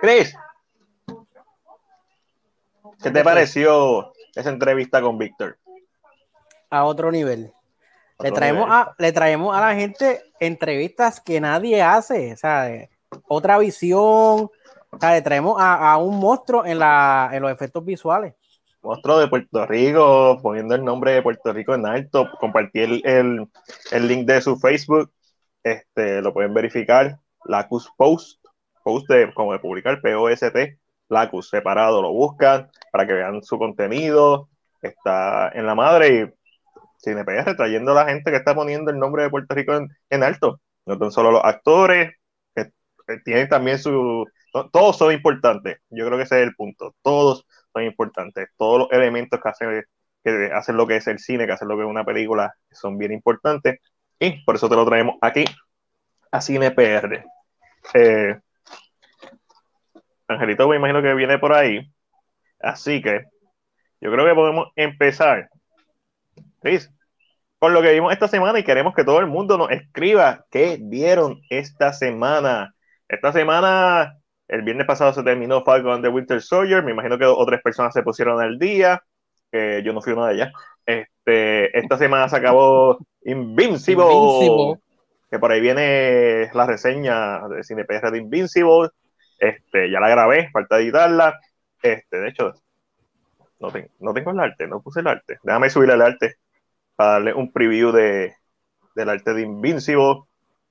Chris, ¿qué te pareció esa entrevista con Víctor? A otro nivel. Le traemos, a, le traemos a la gente entrevistas que nadie hace, ¿sabes? Otra visión, le traemos a, un monstruo en, la, en los efectos visuales. Monstruo de Puerto Rico, poniendo el nombre de Puerto Rico en alto. Compartí el, link de su Facebook, este, lo pueden verificar. Lacus Post, post de, como de publicar, P-O-S-T, Lacus separado, lo buscan para que vean su contenido. Está en la madre y CinePR trayendo a la gente que está poniendo el nombre de Puerto Rico en, alto. No tan solo los actores, que, tienen también su... todos son importantes. Yo creo que ese es el punto. Todos son importantes. Todos los elementos que hacen, que hacen lo que es el cine, que hacen lo que es una película, son bien importantes. Y por eso te lo traemos aquí a CinePR. Eh, Angelito me imagino que viene por ahí. Así que yo creo que podemos empezar Chris, con lo que vimos esta semana y queremos que todo el mundo nos escriba qué vieron esta semana. Esta semana, el viernes pasado se terminó Falcon the Winter Soldier. Me imagino que otras personas se pusieron al día. yo no fui una de ellas. Este, esta semana se acabó Invincible, Que por ahí viene la reseña de CinePR de Invincible. Este, ya la grabé, falta editarla. Este, de hecho, no, no tengo el arte, no puse el arte. Déjame subir el arte para darle un preview de, del arte de Invincible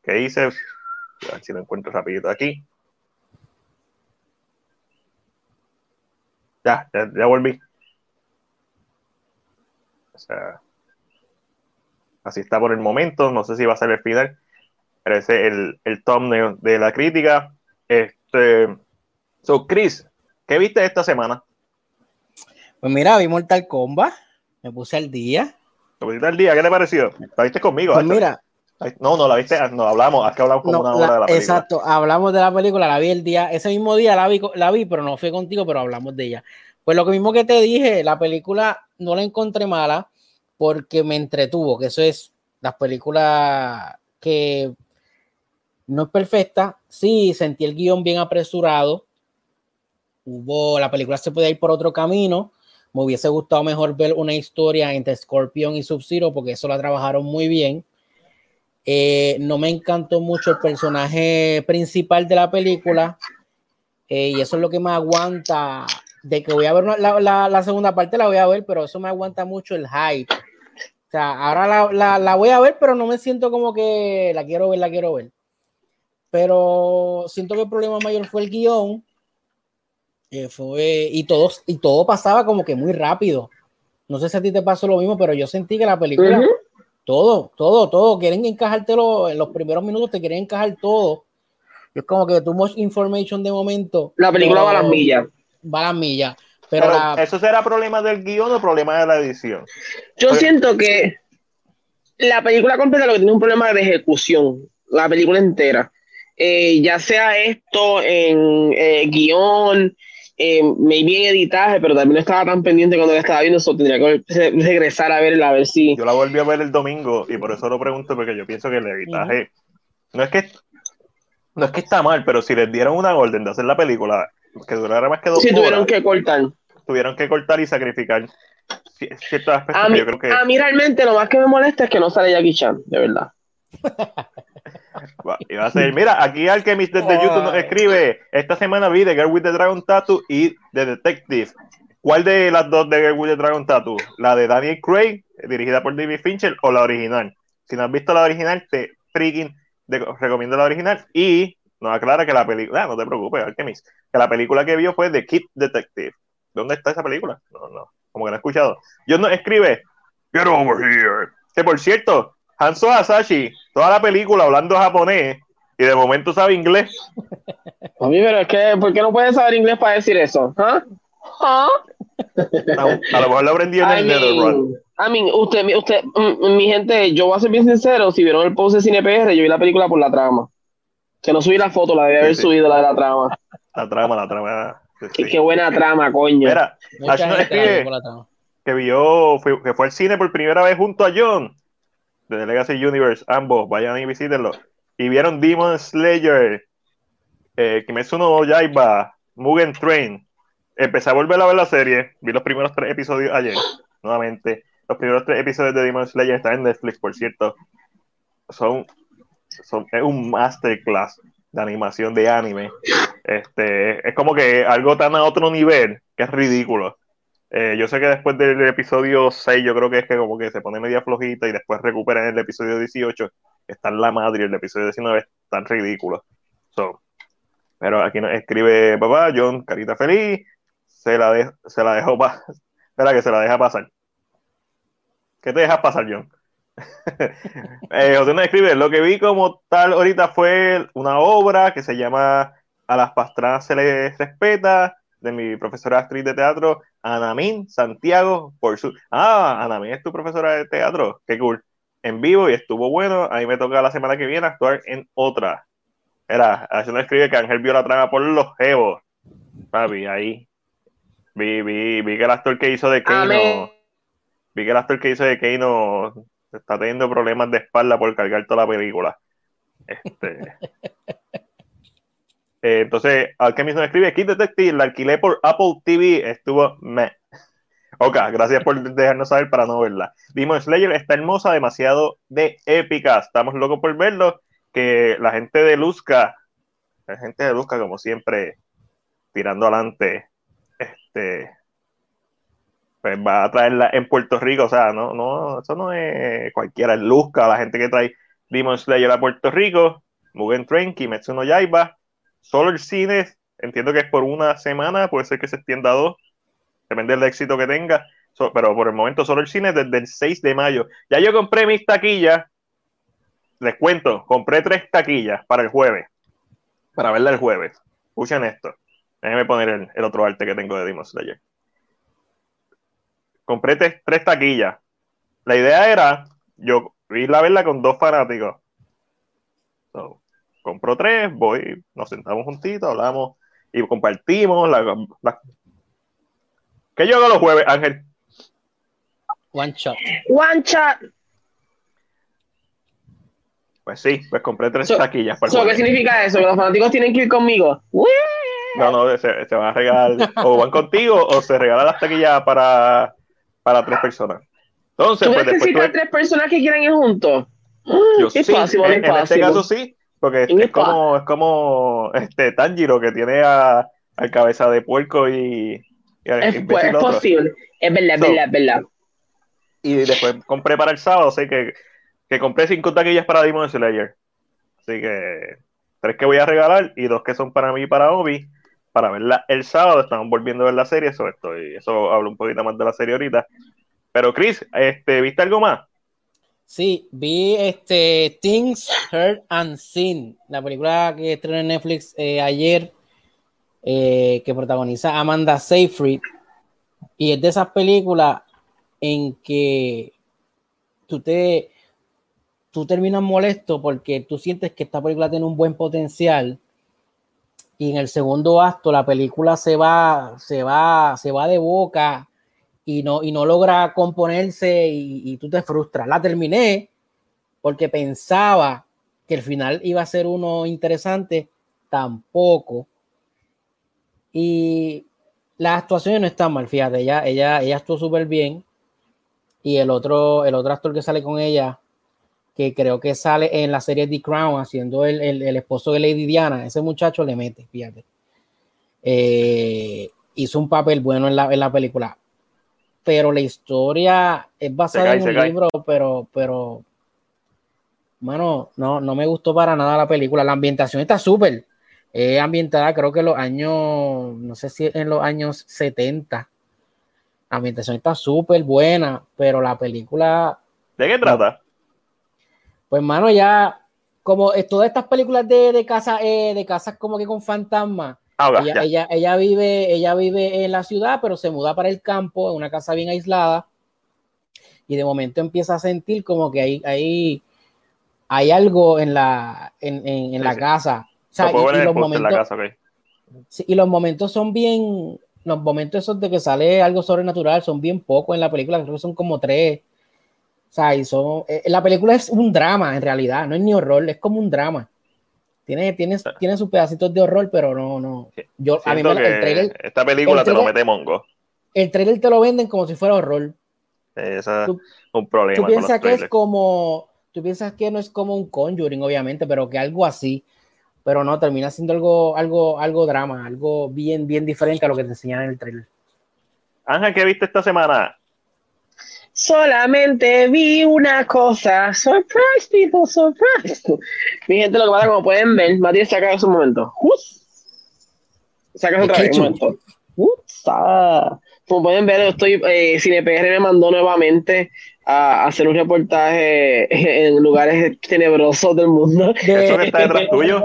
que hice. A ver si lo encuentro rapidito aquí. Ya, ya, volví. O sea, así está por el momento. No sé si va a ser el final. Es el, el thumbnail de la crítica. Este, so, Chris, ¿qué viste esta semana? Pues mira, vi Mortal Kombat. Me puse al día. ¿Lo viste al día? ¿Qué te pareció? ¿La viste conmigo? Pues mira. No, no, la viste, no, hablamos, es que hablamos como una hora de la película. Exacto, hablamos de la película, la vi el día, ese mismo día la vi, la vi, pero no fui contigo, pero hablamos de ella. Pues lo mismo que te dije, la película no la encontré mala porque me entretuvo, que eso es las películas que no es perfecta, sí, sentí el guion bien apresurado, hubo, la película se puede ir por otro camino, me hubiese gustado mejor ver una historia entre Scorpion y Sub-Zero porque eso la trabajaron muy bien. Eh, no me encantó mucho el personaje principal de la película eh, y eso es lo que me aguanta de que voy a ver la, segunda parte, la voy a ver, pero eso me aguanta mucho el hype. O sea, ahora la, la, voy a ver, pero no me siento como que la quiero ver, la quiero ver. Pero siento que el problema mayor fue el guion eh, fue, y, todos, y todo pasaba como que muy rápido. No sé si a ti te pasó lo mismo, pero yo sentí que la película, todo, todo, todo, quieren encajártelo en los primeros minutos, te quieren encajar todo. Es como que too much information de momento. La película va a las millas. Va a las millas. Pero, ¿Eso será problema del guion o problema de la edición? Yo siento que la película completa lo que tiene un problema de ejecución, la película entera. Eh, ya sea esto en eh, guion, eh, maybe en editaje, pero también no estaba tan pendiente cuando la estaba viendo, eso tendría que regresar a verla, a ver si. Yo la volví a ver el domingo y por eso lo pregunto, porque yo pienso que el editaje no es que no es que está mal, pero si les dieron una orden de hacer la película que durara más que dos sí, tuvieron que cortar. Tuvieron que cortar y sacrificar ciertos aspectos. A mí, a mí realmente lo más que me molesta es que no sale Jackie Chan, de verdad. Y va a ser, mira, aquí Alchemist desde YouTube nos escribe, esta semana vi The Girl with the Dragon Tattoo y The Detective. ¿Cuál de las dos de Girl with the Dragon Tattoo? ¿La de Daniel Craig, dirigida por David Fincher, o la original? Si no has visto la original, te freaking recomiendo la original. Y nos aclara que la película, ah, no te preocupes, Alchemist, que la película que vio fue The Kid Detective. ¿Dónde está esa película? No, no, como que no he escuchado. Yo no escribe, Get over here. Que por cierto, Hanzo Hasashi, toda la película hablando japonés y de momento sabe inglés. A mí, pero es que, ¿por qué no puede saber inglés para decir eso? ¿Ah? ¿Ah? A, lo mejor lo aprendió en el Netherrun. I mean, usted, usted, mm, mi gente, yo voy a ser bien sincero, si vieron el post de CinePR, yo vi la película por la trama. Que no subí la foto, la debía haber subido la de la trama. La trama, la trama. Qué, buena trama, coño. Mira, que, que vio, fue, que fue al cine por primera vez junto a John de Legacy Universe, ambos, vayan y visítenlo. Y vieron Demon Slayer. eh, Kimetsu no Yaiba, Mugen Train. Empecé a volver a ver la serie. Vi los primeros tres episodios ayer, nuevamente. Los primeros tres episodios de Demon Slayer están en Netflix, por cierto. Son, son es un masterclass de animación de anime. Este, es como que algo tan a otro nivel que es ridículo. Eh, yo sé que después del episodio 6, yo creo que es que como que se pone media flojita y después recupera en el episodio 18. Está en la madre y el episodio 19 tan ridículo. Pero aquí nos escribe papá, John, carita feliz, se la, de, se la dejó pasar. Espera que se la deja pasar. ¿Qué te dejas pasar, John? eh, José nos escribe, lo que vi como tal ahorita fue una obra que se llama A las pastranas se les respeta, de mi profesora actriz de teatro, Anamín Santiago, por su... Ah, Anamín es tu profesora de teatro, qué cool. En vivo y estuvo bueno, a mí me toca la semana que viene actuar en otra. Era, así nos escribe que Ángel vio la trama por los jevos. Papi, ahí. Vi, vi, vi que el actor que hizo de Keino, vi que el actor que hizo de Keino está teniendo problemas de espalda por cargar toda la película. Este. eh, entonces, Alchemist nos escribe, Kid Detective, la alquilé por Apple TV, estuvo me. Ok, gracias por dejarnos saber para no verla. Demon Slayer está hermosa, demasiado de épica. Estamos locos por verlo. Que la gente de Luzca, la gente de Luzca, como siempre, tirando adelante, este, pues va a traerla en Puerto Rico. O sea, no, no, eso no es cualquiera. Luzca, la gente que trae Demon Slayer a Puerto Rico, Mugen Train, Kimetsu no Yaiba, solo el cine, entiendo que es por una semana, puede ser que se extienda a dos, depende del éxito que tenga, pero por el momento solo el cine desde el 6 de mayo. Ya yo compré mis taquillas, les cuento, compré tres taquillas para el jueves, para verla el jueves. Escuchen esto, déjenme poner el, el otro arte que tengo de Demon Slayer. Compré tres, taquillas. La idea era, yo ir a verla con dos fanáticos. So, compro tres, voy, nos sentamos juntitos, hablamos y compartimos. La, la... ¿Qué yo hago los jueves, Ángel? One shot. One shot. Pues sí, pues compré tres So- taquillas. Para So, ¿Qué significa eso? Que los fanáticos tienen que ir conmigo. No, no, se, se van a regalar, o van contigo, o se regalan las taquillas para, para tres personas. Entonces, ¿Tú pues existen tuve- tres personas que quieran ir juntos? yo Es sí, fácil, en, es en este caso sí, porque es, como, es como este Tanjiro que tiene a, al cabeza de puerco y, y Es, pues, es posible. Es verdad, es So, verdad, es verdad. Y después compré para el sábado, así que, que compré cinco taquillas para Demon Slayer. Así que tres que voy a regalar y dos que son para mí y para Obi, para verla el sábado. Estamos volviendo a ver la serie, eso estoy, eso hablo un poquito más de la serie ahorita. Pero Chris, este, ¿viste algo más? Sí, vi este Things Heard and Seen, la película que estrenó en Netflix eh, ayer, eh, que protagoniza Amanda Seyfried. Y es de esas películas en que tú te tú terminas molesto porque tú sientes que esta película tiene un buen potencial y en el segundo acto la película se va se va se va de boca y no y no logra componerse y, y tú te frustras. La terminé porque pensaba que el final iba a ser uno interesante tampoco. Y las actuaciones no están mal fíjate ella ella ella actuó súper bien. Y el otro el otro actor que sale con ella que creo que sale en la serie The Crown haciendo el, el, el esposo de Lady Diana, ese muchacho le mete, fíjate. Eh, hizo un papel bueno en la, en la película, pero la historia es basada cae, en un libro, pero, pero, mano, no, no me gustó para nada la película. La ambientación está súper, es ambientada creo que en los años, no sé si en los años 70. La ambientación está súper buena, pero la película ¿De qué trata? pues, mano, ya, como todas estas películas de, de casa, eh, de casas como que con fantasmas, Ah, ok, ella, ella, ella vive, ella vive en la ciudad, pero se muda para el campo, en una casa bien aislada, y de momento empieza a sentir como que hay, hay, hay algo en la, en, en- en la sí. casa. O sea, y- y los momentos, casa, ok. Sí, y los momentos son bien, los momentos esos de que sale algo sobrenatural son bien pocos en la película, creo que son como tres. O sea, y son, eh, la película es un drama en realidad, no es ni horror, es como un drama. Tiene, tiene, tiene sus pedacitos de horror, pero no, no. Yo, a mí me, el que trailer, esta película el te lo mete mongo. el trailer te lo venden como si fuera horror. Ese es un problema Tú piensas que es como, tú piensas que no es como un Conjuring, obviamente, pero que algo así, pero no, termina siendo algo, algo, algo drama, algo bien, bien diferente a lo que te enseñan en el trailer. Ángel, ¿qué viste esta semana? Solamente vi una cosa. Surprise, people, surprise. Mi gente, lo que pasa, como pueden ver, Matías saca en su momento. Uf. Saca otra vez un momento. Usa. Como pueden ver, yo estoy, eh, CinePR me mandó nuevamente a, hacer un reportaje en lugares tenebrosos del mundo. Eso que está detrás tuyo.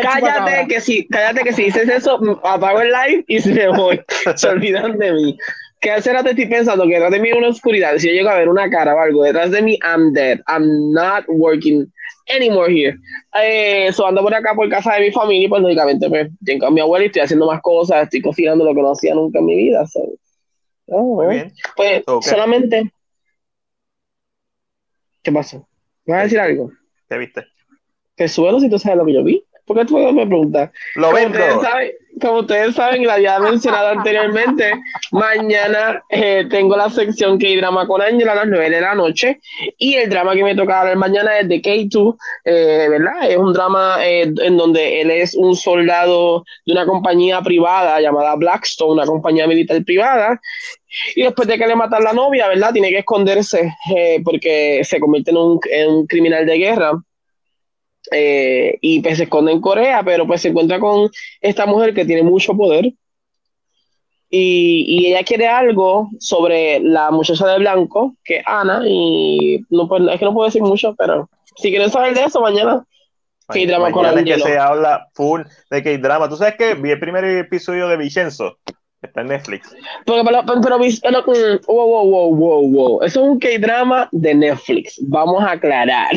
Cállate que si, cállate que si dices eso, apago el live y se me voy. Se olvidan de mí. Que hace rato estoy pensando que detrás de mí hay una oscuridad. Si yo llego a ver una cara o algo detrás de mí, I'm dead. I'm not working anymore here. Eh, so ando por acá por casa de mi familia y pues lógicamente pues tengo a mi abuela y estoy haciendo más cosas, estoy cocinando lo que no hacía nunca en mi vida. so. Oh, Muy bien. Pues solamente. ¿Qué pasó? ¿Me vas a decir algo? ¿Qué viste? Que suelo si tú sabes lo que yo vi. ¿Por qué tú me preguntas? Lo vendo. ustedes, saben, como ustedes saben, y lo había mencionado anteriormente, mañana eh, tengo la sección K-Drama con Ángela a las 9 de la noche y el drama que me toca hablar mañana es de K2, eh, ¿verdad? Es un drama eh, en donde él es un soldado de una compañía privada llamada Blackstone, una compañía militar privada, y después de que le matan la novia, ¿verdad? Tiene que esconderse eh, porque se convierte en un, en un criminal de guerra. Eh, y pues se esconde en Corea, pero pues se encuentra con esta mujer que tiene mucho poder y, y ella quiere algo sobre la muchacha de blanco, que es Ana, y no, pues, es que no puedo decir mucho, pero si quieren saber de eso, mañana K-drama con es que Angelo. se habla full de K-drama. ¿Tú sabes que vi el primer episodio de Vicenzo? Está en Netflix. Pero, pero, pero, pero, mm, wow, wow, wow, wow, wow. Eso es un K-drama de Netflix. Vamos a aclarar.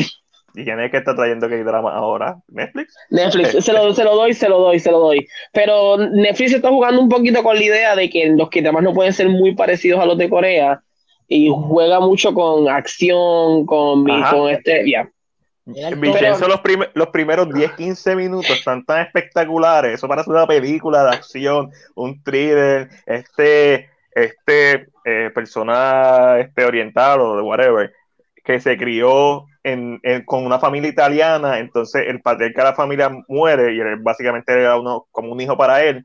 ¿Y quién es que está trayendo K-drama ahora? ¿Netflix? Netflix, se lo, se lo doy, se lo doy, se lo doy. Pero Netflix está jugando un poquito con la idea de que los K-dramas no pueden ser muy parecidos a los de Corea y juega mucho con acción, con, con este, ya. Pero- los, prim- los primeros 10-15 minutos están tan espectaculares. Eso parece una película de acción, un thriller, este, este eh, persona este, oriental o de whatever, que se crió en, en- con una familia italiana, entonces el patriarca de la familia muere y él básicamente era uno, como un hijo para él,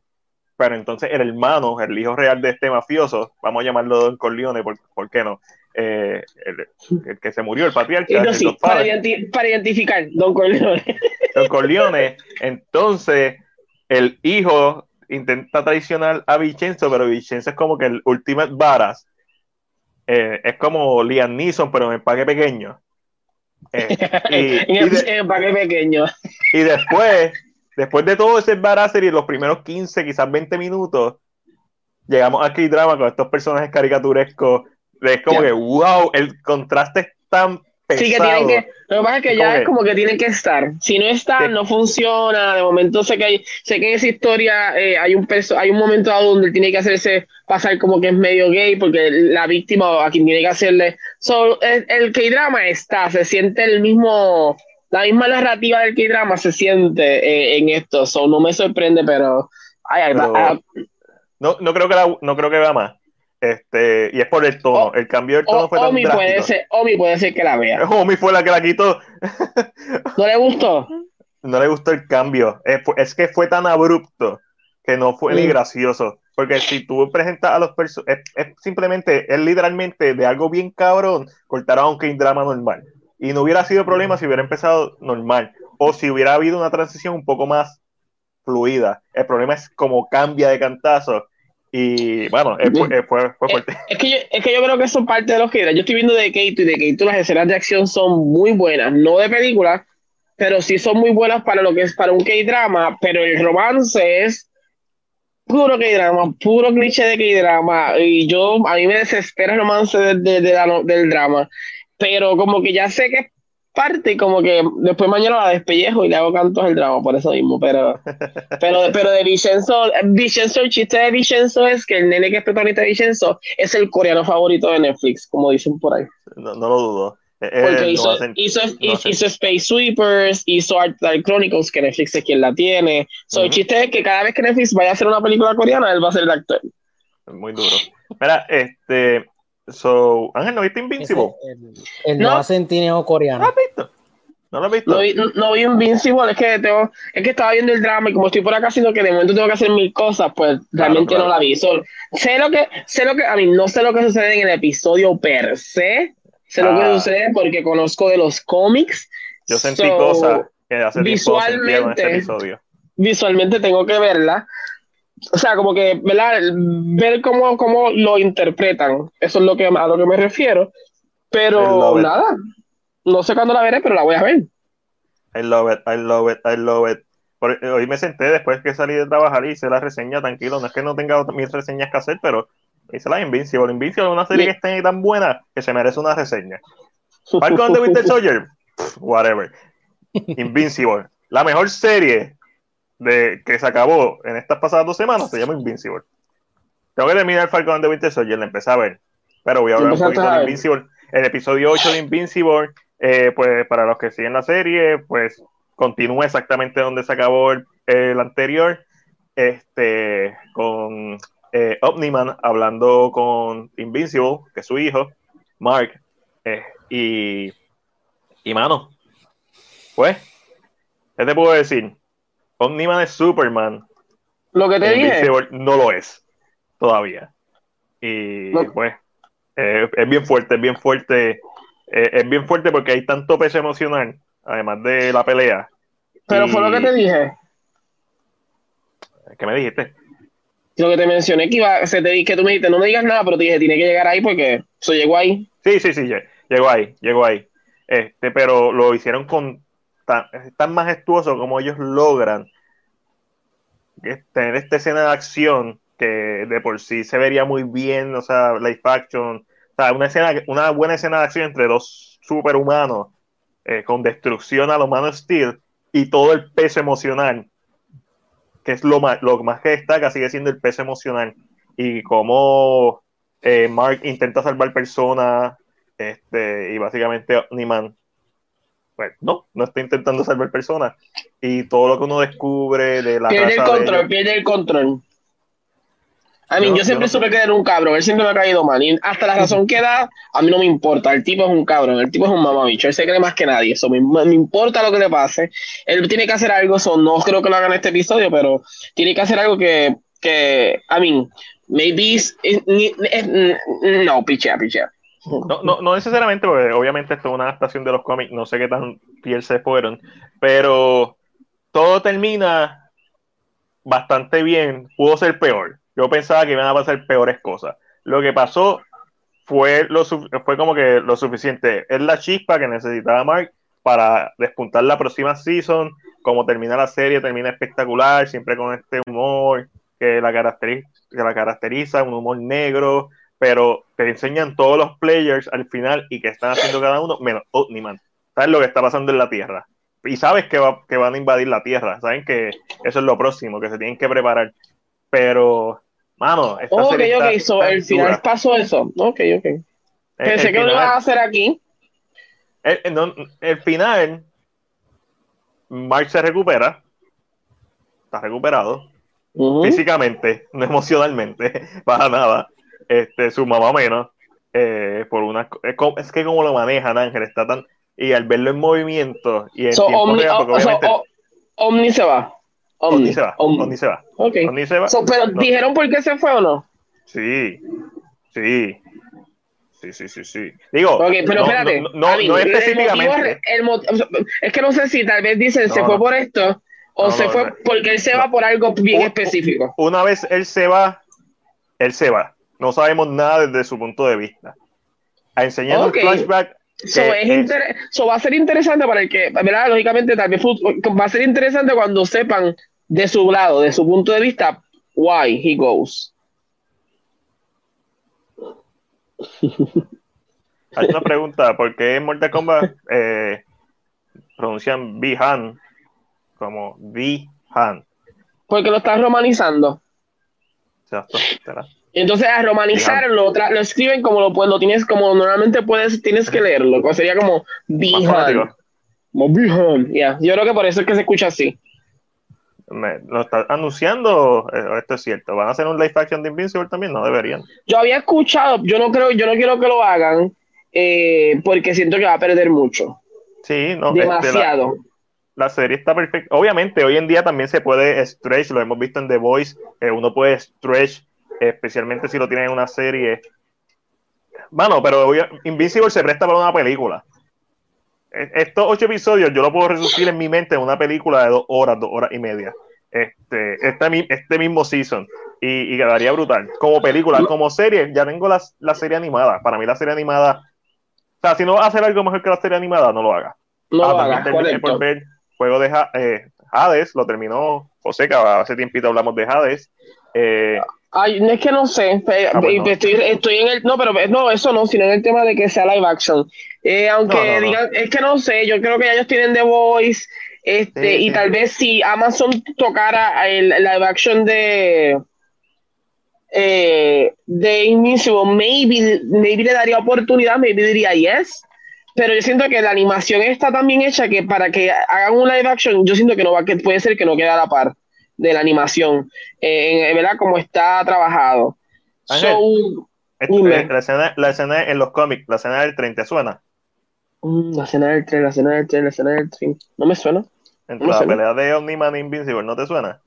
pero entonces el hermano, el hijo real de este mafioso, vamos a llamarlo Don Corleone, ¿por, por qué no? Eh, el, el que se murió, el patriarca, el Entonces, sí, para, Godfather. identi- para identificar, Don Corleone. Don Corleone, entonces el hijo intenta traicionar a Vicenzo, pero Vicenzo es como que el ultimate varas. Eh, es como Liam Neeson, pero en empaque pequeño. Eh, y, en de- paquete pequeño. y después, después de todo ese embarazo y los primeros 15, quizás 20 minutos, llegamos a K-Drama con estos personajes caricaturescos. Es como que, wow, el contraste es tan pesado. Sí, que tienen que. Lo que pasa es que ya es como que tienen que estar. Si no están, Sí. no funciona. De momento sé que hay, sé que en esa historia eh, hay un perso- hay un momento dado donde tiene que hacerse pasar como que es medio gay, porque la víctima a quien tiene que hacerle. So, el, el K-drama está, se siente el mismo. La misma narrativa del K-drama se siente eh, en esto. So, no me sorprende, pero. Ay, ay, Pero- No, no creo que la- no creo que vea más. Este, y es por el tono. El cambio del tono fue tan Omi puede drástico. ser, Omi puede ser que la vea. Omi fue la que la quitó. ¿No le gustó? No le gustó el cambio. Es, fue- es que fue tan abrupto que no fue ni Mm. gracioso. Porque si tú presentas a los personajes, es, es simplemente, es literalmente de algo bien cabrón, cortar a un drama normal. Y no hubiera sido problema si hubiera empezado normal. O si hubiera habido una transición un poco más fluida. El problema es cómo cambia de cantazo. Y bueno, es- fue, eh, fue- fue fuerte. Es que, yo, es que yo creo que eso es parte de los que Yo estoy viendo de Keito y de Keito las escenas de acción son muy buenas, no de película, pero sí son muy buenas para lo que es para un K-drama, pero el romance es puro K-drama, puro cliché de K-drama. Y yo, a mí me desespera el romance de- de- de la del drama, pero como que ya sé que es parte y como que después mañana la despellejo y le hago cantos al drama, por eso mismo, pero pero, pero de Vicenzo, Vicenzo, el chiste de Vicenzo es que el nene que es protagonista de Vicenzo es el coreano favorito de Netflix, como dicen por ahí. No, no lo dudo. Eh, Porque eh, hizo, no hacen- hizo, no hizo Space Sweepers, hizo Art Dark Chronicles, que Netflix es quien la tiene. So, El Ujú. chiste es que cada vez que Netflix vaya a hacer una película coreana, él va a ser el actor. Muy duro. Mira, este. So, Ángel, ¿no viste Ese, Invincible? el, el No. ¿No lo coreano. has visto? ¿No lo has visto? No vi, no vi Invincible, es que tengo, es que estaba viendo el drama y como estoy por acá haciendo que de momento tengo que hacer mil cosas, pues realmente claro. no la vi. So, sé lo que, sé lo que, a mí no sé lo que sucede en el episodio per se, sé lo que Ah. sucede porque conozco de los cómics. Yo sentí So, cosas que hace tiempo no visualmente- este episodio. Visualmente tengo que verla. O sea, como que, ¿verdad? Ver cómo, cómo lo interpretan. Eso es lo que, a lo que me refiero. Pero nada, no sé cuándo la veré, pero la voy a ver. I love it, I love it, I love it. Por- hoy me senté después que salí de trabajar y hice la reseña tranquilo. No es que no tenga mis reseñas que hacer, pero hice la Invincible. Invincible es una serie que está tan buena que se merece una reseña. Falcon de Winter Soldier, whatever. Invincible, la mejor serie de que se acabó en estas pasadas dos semanas se llama Invincible. Tengo que terminar Falcon de Winter Soldier, la empecé a ver, pero voy a hablar un poquito de. Invincible. El episodio 8 de Invincible, eh, pues para los que siguen la serie, pues continúa exactamente donde se acabó el, el anterior, este, con eh, Omniman hablando con Invincible, que es su hijo, Mark, eh, y, y mano, pues, ¿qué te puedo decir? Omniman es Superman, Lo que te dije. No lo es todavía. Y No. pues, eh, es bien fuerte, es bien fuerte, eh, es bien fuerte porque hay tanto peso emocional, además de la pelea. Pero Y- fue lo que te dije. ¿Qué me dijiste? Lo que te mencioné que iba, se te que tú me dijiste, no me digas nada, pero te dije, tiene que llegar ahí porque eso llegó ahí. Sí, sí, sí, lle- llegó ahí, llegó ahí. Este, pero lo hicieron con tan, es tan majestuoso como ellos logran tener esta escena de acción que de por sí se vería muy bien, o sea, live action, o sea, una escena, una buena escena de acción entre dos superhumanos eh, con destrucción a los Man Steel y todo el peso emocional, que es lo más, lo más que destaca, sigue siendo el peso emocional. Y cómo eh, Mark intenta salvar personas este, y básicamente Omniman pues no, no está intentando salvar personas y todo lo que uno descubre de la Pierde el control, pierde el control. A mí, Yo- yo, yo siempre no sé. supe que era un cabrón, él siempre me ha caído mal. Y hasta la razón que da, a mí no me importa. El tipo es un cabrón, el tipo es un mamabicho, él se cree más que nadie. Eso me, me importa lo que le pase. Él tiene que hacer algo, eso no creo que lo haga en este episodio, pero tiene que hacer algo que, que I mean, maybe no, pichea, pichea. No, no, no necesariamente, porque obviamente esto es una adaptación de los cómics, no sé qué tan fiel se fueron, pero todo termina bastante bien, pudo ser peor. Yo pensaba que iban a pasar peores cosas. Lo que pasó fue, lo, fue como que lo suficiente. Es la chispa que necesitaba Mark para despuntar la próxima season. Como termina la serie, termina espectacular, siempre con este humor que la, caracteri- que la caracteriza, un humor negro, pero te enseñan todos los players al final y qué están haciendo cada uno, menos Omniman. Sabes lo que está pasando en la Tierra. Y sabes que, va- que van a invadir la Tierra. Saben que eso es lo próximo, que se tienen que preparar. Pero, mano, esta Ok, serie ok, está- so, está el final dura. pasó eso. Ok, ok. El- Pensé el que lo final- iban a hacer aquí. el, el- no, el final, Mark se recupera, está recuperado, físicamente, no emocionalmente, para nada. Este, su mamá menos, eh, por una, es, que como lo manejan Ángel, está tan, y al verlo en movimiento y en So, tiempo Omni, real, porque so, obviamente Omni se va. Omni, Omni se va, Omni. Omni se va, Ok. Omni se va. So, pero No. dijeron por qué se fue o no. Sí, sí, sí, sí, sí, sí. Digo, pero no, espérate. no, no, mí, no el motivo específicamente. es- el mo- es que no sé si tal vez dicen se fue por esto o se fue porque él se va por algo bien específico. Una vez él se va, él se va. No sabemos nada desde su punto de vista. A enseñar Ok. un flashback. So, que es so, va a ser interesante para el que, ¿verdad? Lógicamente, fu- va a ser interesante cuando sepan de su lado, de su punto de vista, why he goes. Hay una pregunta, ¿por qué en Mortal Kombat eh, pronuncian Bihan como Bihan? Porque lo están romanizando. Exacto. Entonces a romanizarlo, lo, lo escriben como lo, pues, lo tienes, como normalmente puedes, tienes que leerlo, sería como Bihan. Como Bihan, ya. Yo creo que por eso es que se escucha así. Me, ¿Lo está anunciando? Eh, esto es cierto. ¿Van a hacer un live action de Invincible también? No deberían. Yo había escuchado, yo no creo, yo no quiero que lo hagan, eh, porque siento que va a perder mucho. Sí, no. Este, Demasiado. la, serie está perfecta. Obviamente, hoy en día también se puede stretch, lo hemos visto en The Voice, eh, uno puede stretch, especialmente si lo tiene en una serie. Bueno, pero Invincible se presta para una película. E, estos ocho episodios yo lo puedo reducir en mi mente en una película de dos horas, dos horas y media. Este, este, este mismo season. Y, quedaría brutal. Como película, como serie, ya tengo la, la serie animada. Para mí la serie animada o sea, si no va a hacer algo mejor que la serie animada, no lo haga. No ah. Terminé por ver juego de eh, Hades, lo terminó José, que hace tiempito hablamos de Hades. Eh, Ay, es que no sé, ah, estoy, estoy, en el, no, pero no, eso no, sino en el tema de que sea live action. Eh, aunque digan, es que no sé, yo creo que ellos tienen The Voice, este, y tal vez si Amazon tocara el live action de, eh, de Invincible, maybe, maybe le daría oportunidad, maybe diría yes, pero yo siento que la animación está tan bien hecha que para que hagan un live action, yo siento que no va, que puede ser que no quede a la par de la animación, eh, ¿verdad? Como está trabajado. la, escena, la, escena, en los cómics, la escena del tren, ¿te suena? Mm, la escena del tren, la escena del tren, la escena del tren. No me suena. En la pelea de Omniman e Invincible, ¿no te suena?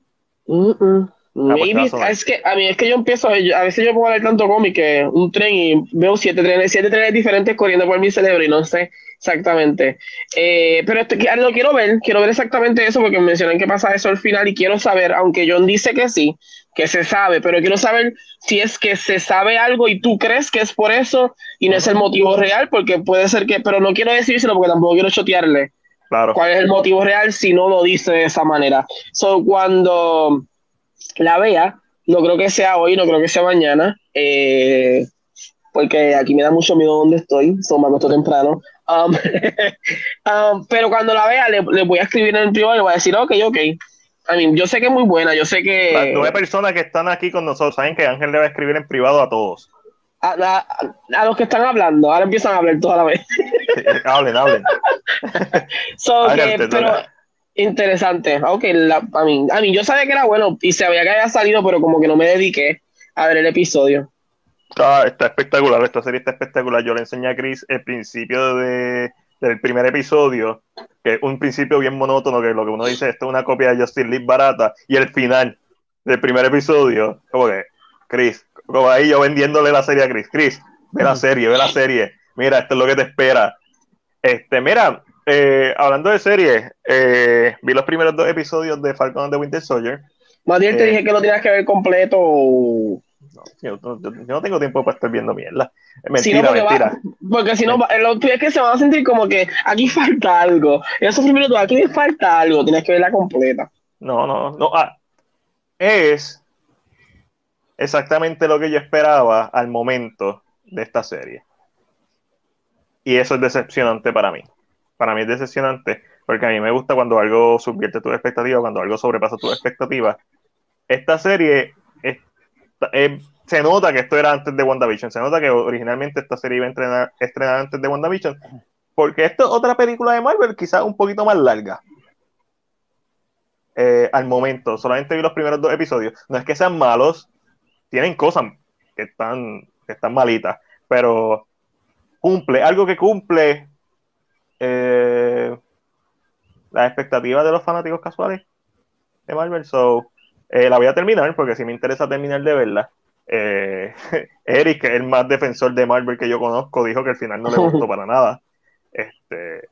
Mm Ah, pues es que a mí es que yo empiezo, a veces yo pongo a leer tanto cómic que un tren y veo siete trenes, siete trenes diferentes corriendo por mi cerebro y no sé exactamente. Eh, pero esto, lo quiero ver, quiero ver exactamente eso porque mencionan que pasa eso al final y quiero saber, aunque John dice que sí, que se sabe, pero quiero saber si es que se sabe algo y tú crees que es por eso y no es el motivo real, porque puede ser que, pero no quiero decírselo porque tampoco quiero chotearle. Claro. ¿Cuál es el motivo real si no lo dice de esa manera? So, cuando la vea. No creo que sea hoy, no creo que sea mañana, eh, porque aquí me da mucho miedo donde estoy, son más temprano. Um, um, pero cuando la vea, le, voy a escribir en el privado y le voy a decir, ok, ok. I mean, yo sé que es muy buena, yo sé que... Las nueve personas que están aquí con nosotros saben que Ángel le va a escribir en privado a todos. A, los que están hablando, ahora empiezan a hablar toda la vez. hablen, hablen. so, pero, Interesante. Ok, a, mí, a mí yo sabía que era bueno y sabía que había salido, pero como que no me dediqué a ver el episodio. Ah, está espectacular, esta serie está espectacular. Yo le enseñé a Chris el principio de, del primer episodio, que es un principio bien monótono, que lo que uno dice, esto es una copia de Justin League barata, y el final del primer episodio, como que, Chris, como ahí yo vendiéndole la serie a Chris, Chris, ve la serie, ve la serie, mira, esto es lo que te espera. Este, mira, eh, hablando de series, eh, vi los primeros dos episodios de Falcon and the Winter Soldier. Bien te eh, dije que lo tenías que ver completo. No, yo, no tengo tiempo para estar viendo mierda. Mentira, mentira. porque si no, lo que es que se van a sentir como que aquí falta algo. Eso primero todo, aquí falta algo, tienes que verla completa. No, no, no. Ah, es exactamente lo que yo esperaba al momento de esta serie. Y eso es decepcionante para mí para mí es decepcionante, porque a mí me gusta cuando algo subvierte tus expectativas, cuando algo sobrepasa tus expectativas. Esta serie eh, se nota que esto era antes de WandaVision, se nota que originalmente esta serie iba a entrenar, estrenar antes de WandaVision, porque esto es otra película de Marvel, quizás un poquito más larga. Eh, al momento, solamente vi los primeros dos episodios. No es que sean malos, tienen cosas que están, que están malitas, pero cumple, algo que cumple eh, las expectativas de los fanáticos casuales de Marvel. So, eh, la voy a terminar porque si me interesa terminar de verla. Eh, Eric, que es el más defensor de Marvel que yo conozco, dijo que al final no le gustó para nada. Este,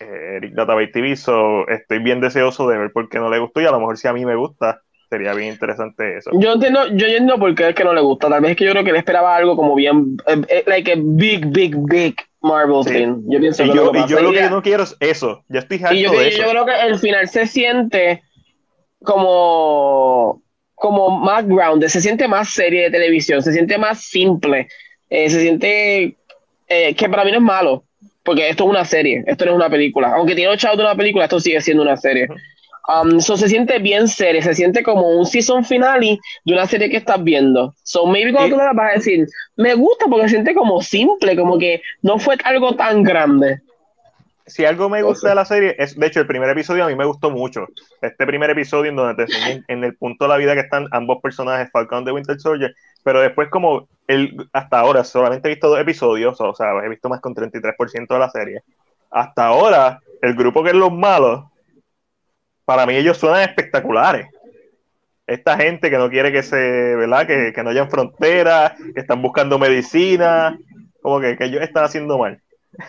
Eric Database TV, so, estoy bien deseoso de ver por qué no le gustó y a lo mejor si a mí me gusta, sería bien interesante eso. Yo entiendo, yo entiendo por qué es que no le gusta. Tal vez es que yo creo que él esperaba algo como bien, like a big, big, big Marvel Yo pienso y yo, lo, que, yo lo que no quiero es eso. Yo estoy harto yo, de eso. Yo creo que el final se siente como como más grounded, se siente más serie de televisión, se siente más simple, eh, se siente eh, que para mí no es malo, porque esto es una serie, esto no es una película. Aunque tiene ocho de una película, esto sigue siendo una serie. Um, so se siente bien serio, se siente como un season finale de una serie que estás viendo. So maybe cuando tú la vas a decir, me gusta porque se siente como simple, como que no fue algo tan grande. Si algo me gusta de la serie, es de hecho el primer episodio a mí me gustó mucho. Este primer episodio en donde te en el punto de la vida que están ambos personajes, Falcon de Winter Soldier, pero después como el, hasta ahora solamente he visto dos episodios, o sea, he visto más con 33% de la serie. Hasta ahora, el grupo que es los malos, para mí ellos suenan espectaculares. Esta gente que no quiere que se, ¿verdad? Que, que no hayan fronteras, que están buscando medicina, como que, que ellos están haciendo mal.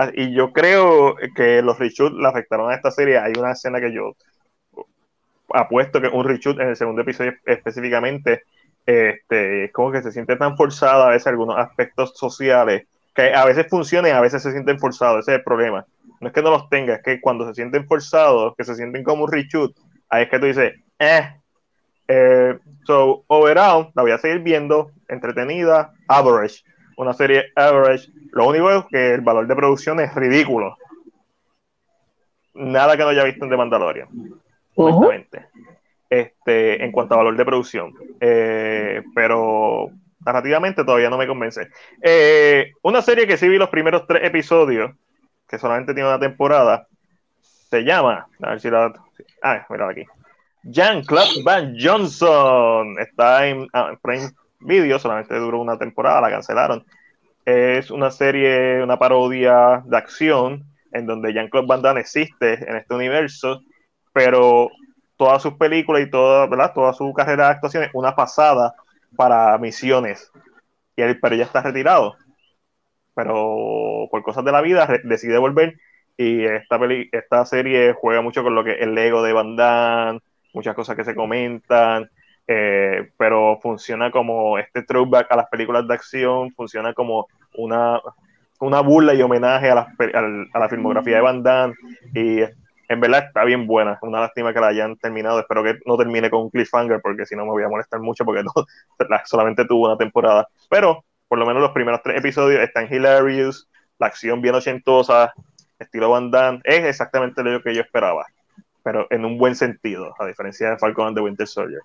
Ah, y yo creo que los reshoots le afectaron a esta serie. Hay una escena que yo apuesto que un reshoot en el segundo episodio específicamente, este, como que se siente tan forzada a veces algunos aspectos sociales, que a veces funcionan a veces se sienten forzados. Ese es el problema. No es que no los tenga, es que cuando se sienten forzados, que se sienten como un reshoot, ahí es que tú dices, eh. eh so, overall, la voy a seguir viendo, entretenida, average una serie average. Lo único es que el valor de producción es ridículo. Nada que no haya visto en The Mandalorian, honestamente. Este, en cuanto a valor de producción. Eh, pero narrativamente todavía no me convence. Eh, una serie que sí vi los primeros tres episodios, que solamente tiene una temporada, se llama, a ver si la... Ah, mira aquí. Jean-Claude Van Johnson. Está en, ah, Prime Video, solamente duró una temporada, la cancelaron. Es una serie, una parodia de acción en donde Jean-Claude Van Damme existe en este universo, pero todas sus películas y toda, ¿verdad? su carrera de actuación es una pasada para misiones. Y él, pero ya está retirado. Pero por cosas de la vida decide volver y esta, peli, esta serie juega mucho con lo que el ego de Van Damme, muchas cosas que se comentan, eh, pero funciona como este throwback a las películas de acción, funciona como una, una burla y homenaje a la, a la filmografía de Van Damme. Y en verdad está bien buena, una lástima que la hayan terminado, espero que no termine con un cliffhanger porque si no me voy a molestar mucho porque no, solamente tuvo una temporada, pero por lo menos los primeros tres episodios están hilarious, la acción bien ochentosa, estilo Van Damme, es exactamente lo que yo esperaba, pero en un buen sentido, a diferencia de Falcon and the Winter Soldier.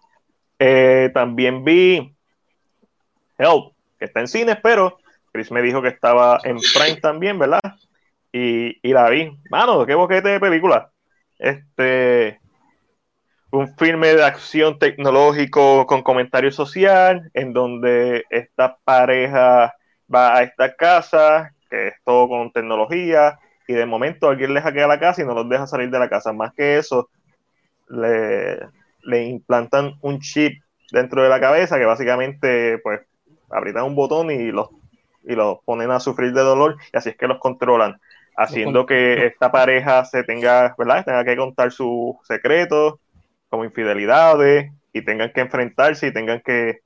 Eh, también vi Help, que está en cines, pero Chris me dijo que estaba en Prime también, ¿verdad? Y, la vi. Mano, qué boquete de película. Este. Un filme de acción tecnológico con comentario social, en donde esta pareja va a esta casa, que es todo con tecnología, y de momento alguien le hackea la casa y no los deja salir de la casa. Más que eso, le, le implantan un chip dentro de la cabeza que básicamente pues aprietan un botón y los, y los ponen a sufrir de dolor y así es que los controlan, haciendo que esta pareja se tenga, ¿verdad? Tenga que contar sus secretos como infidelidades y tengan que enfrentarse y tengan que,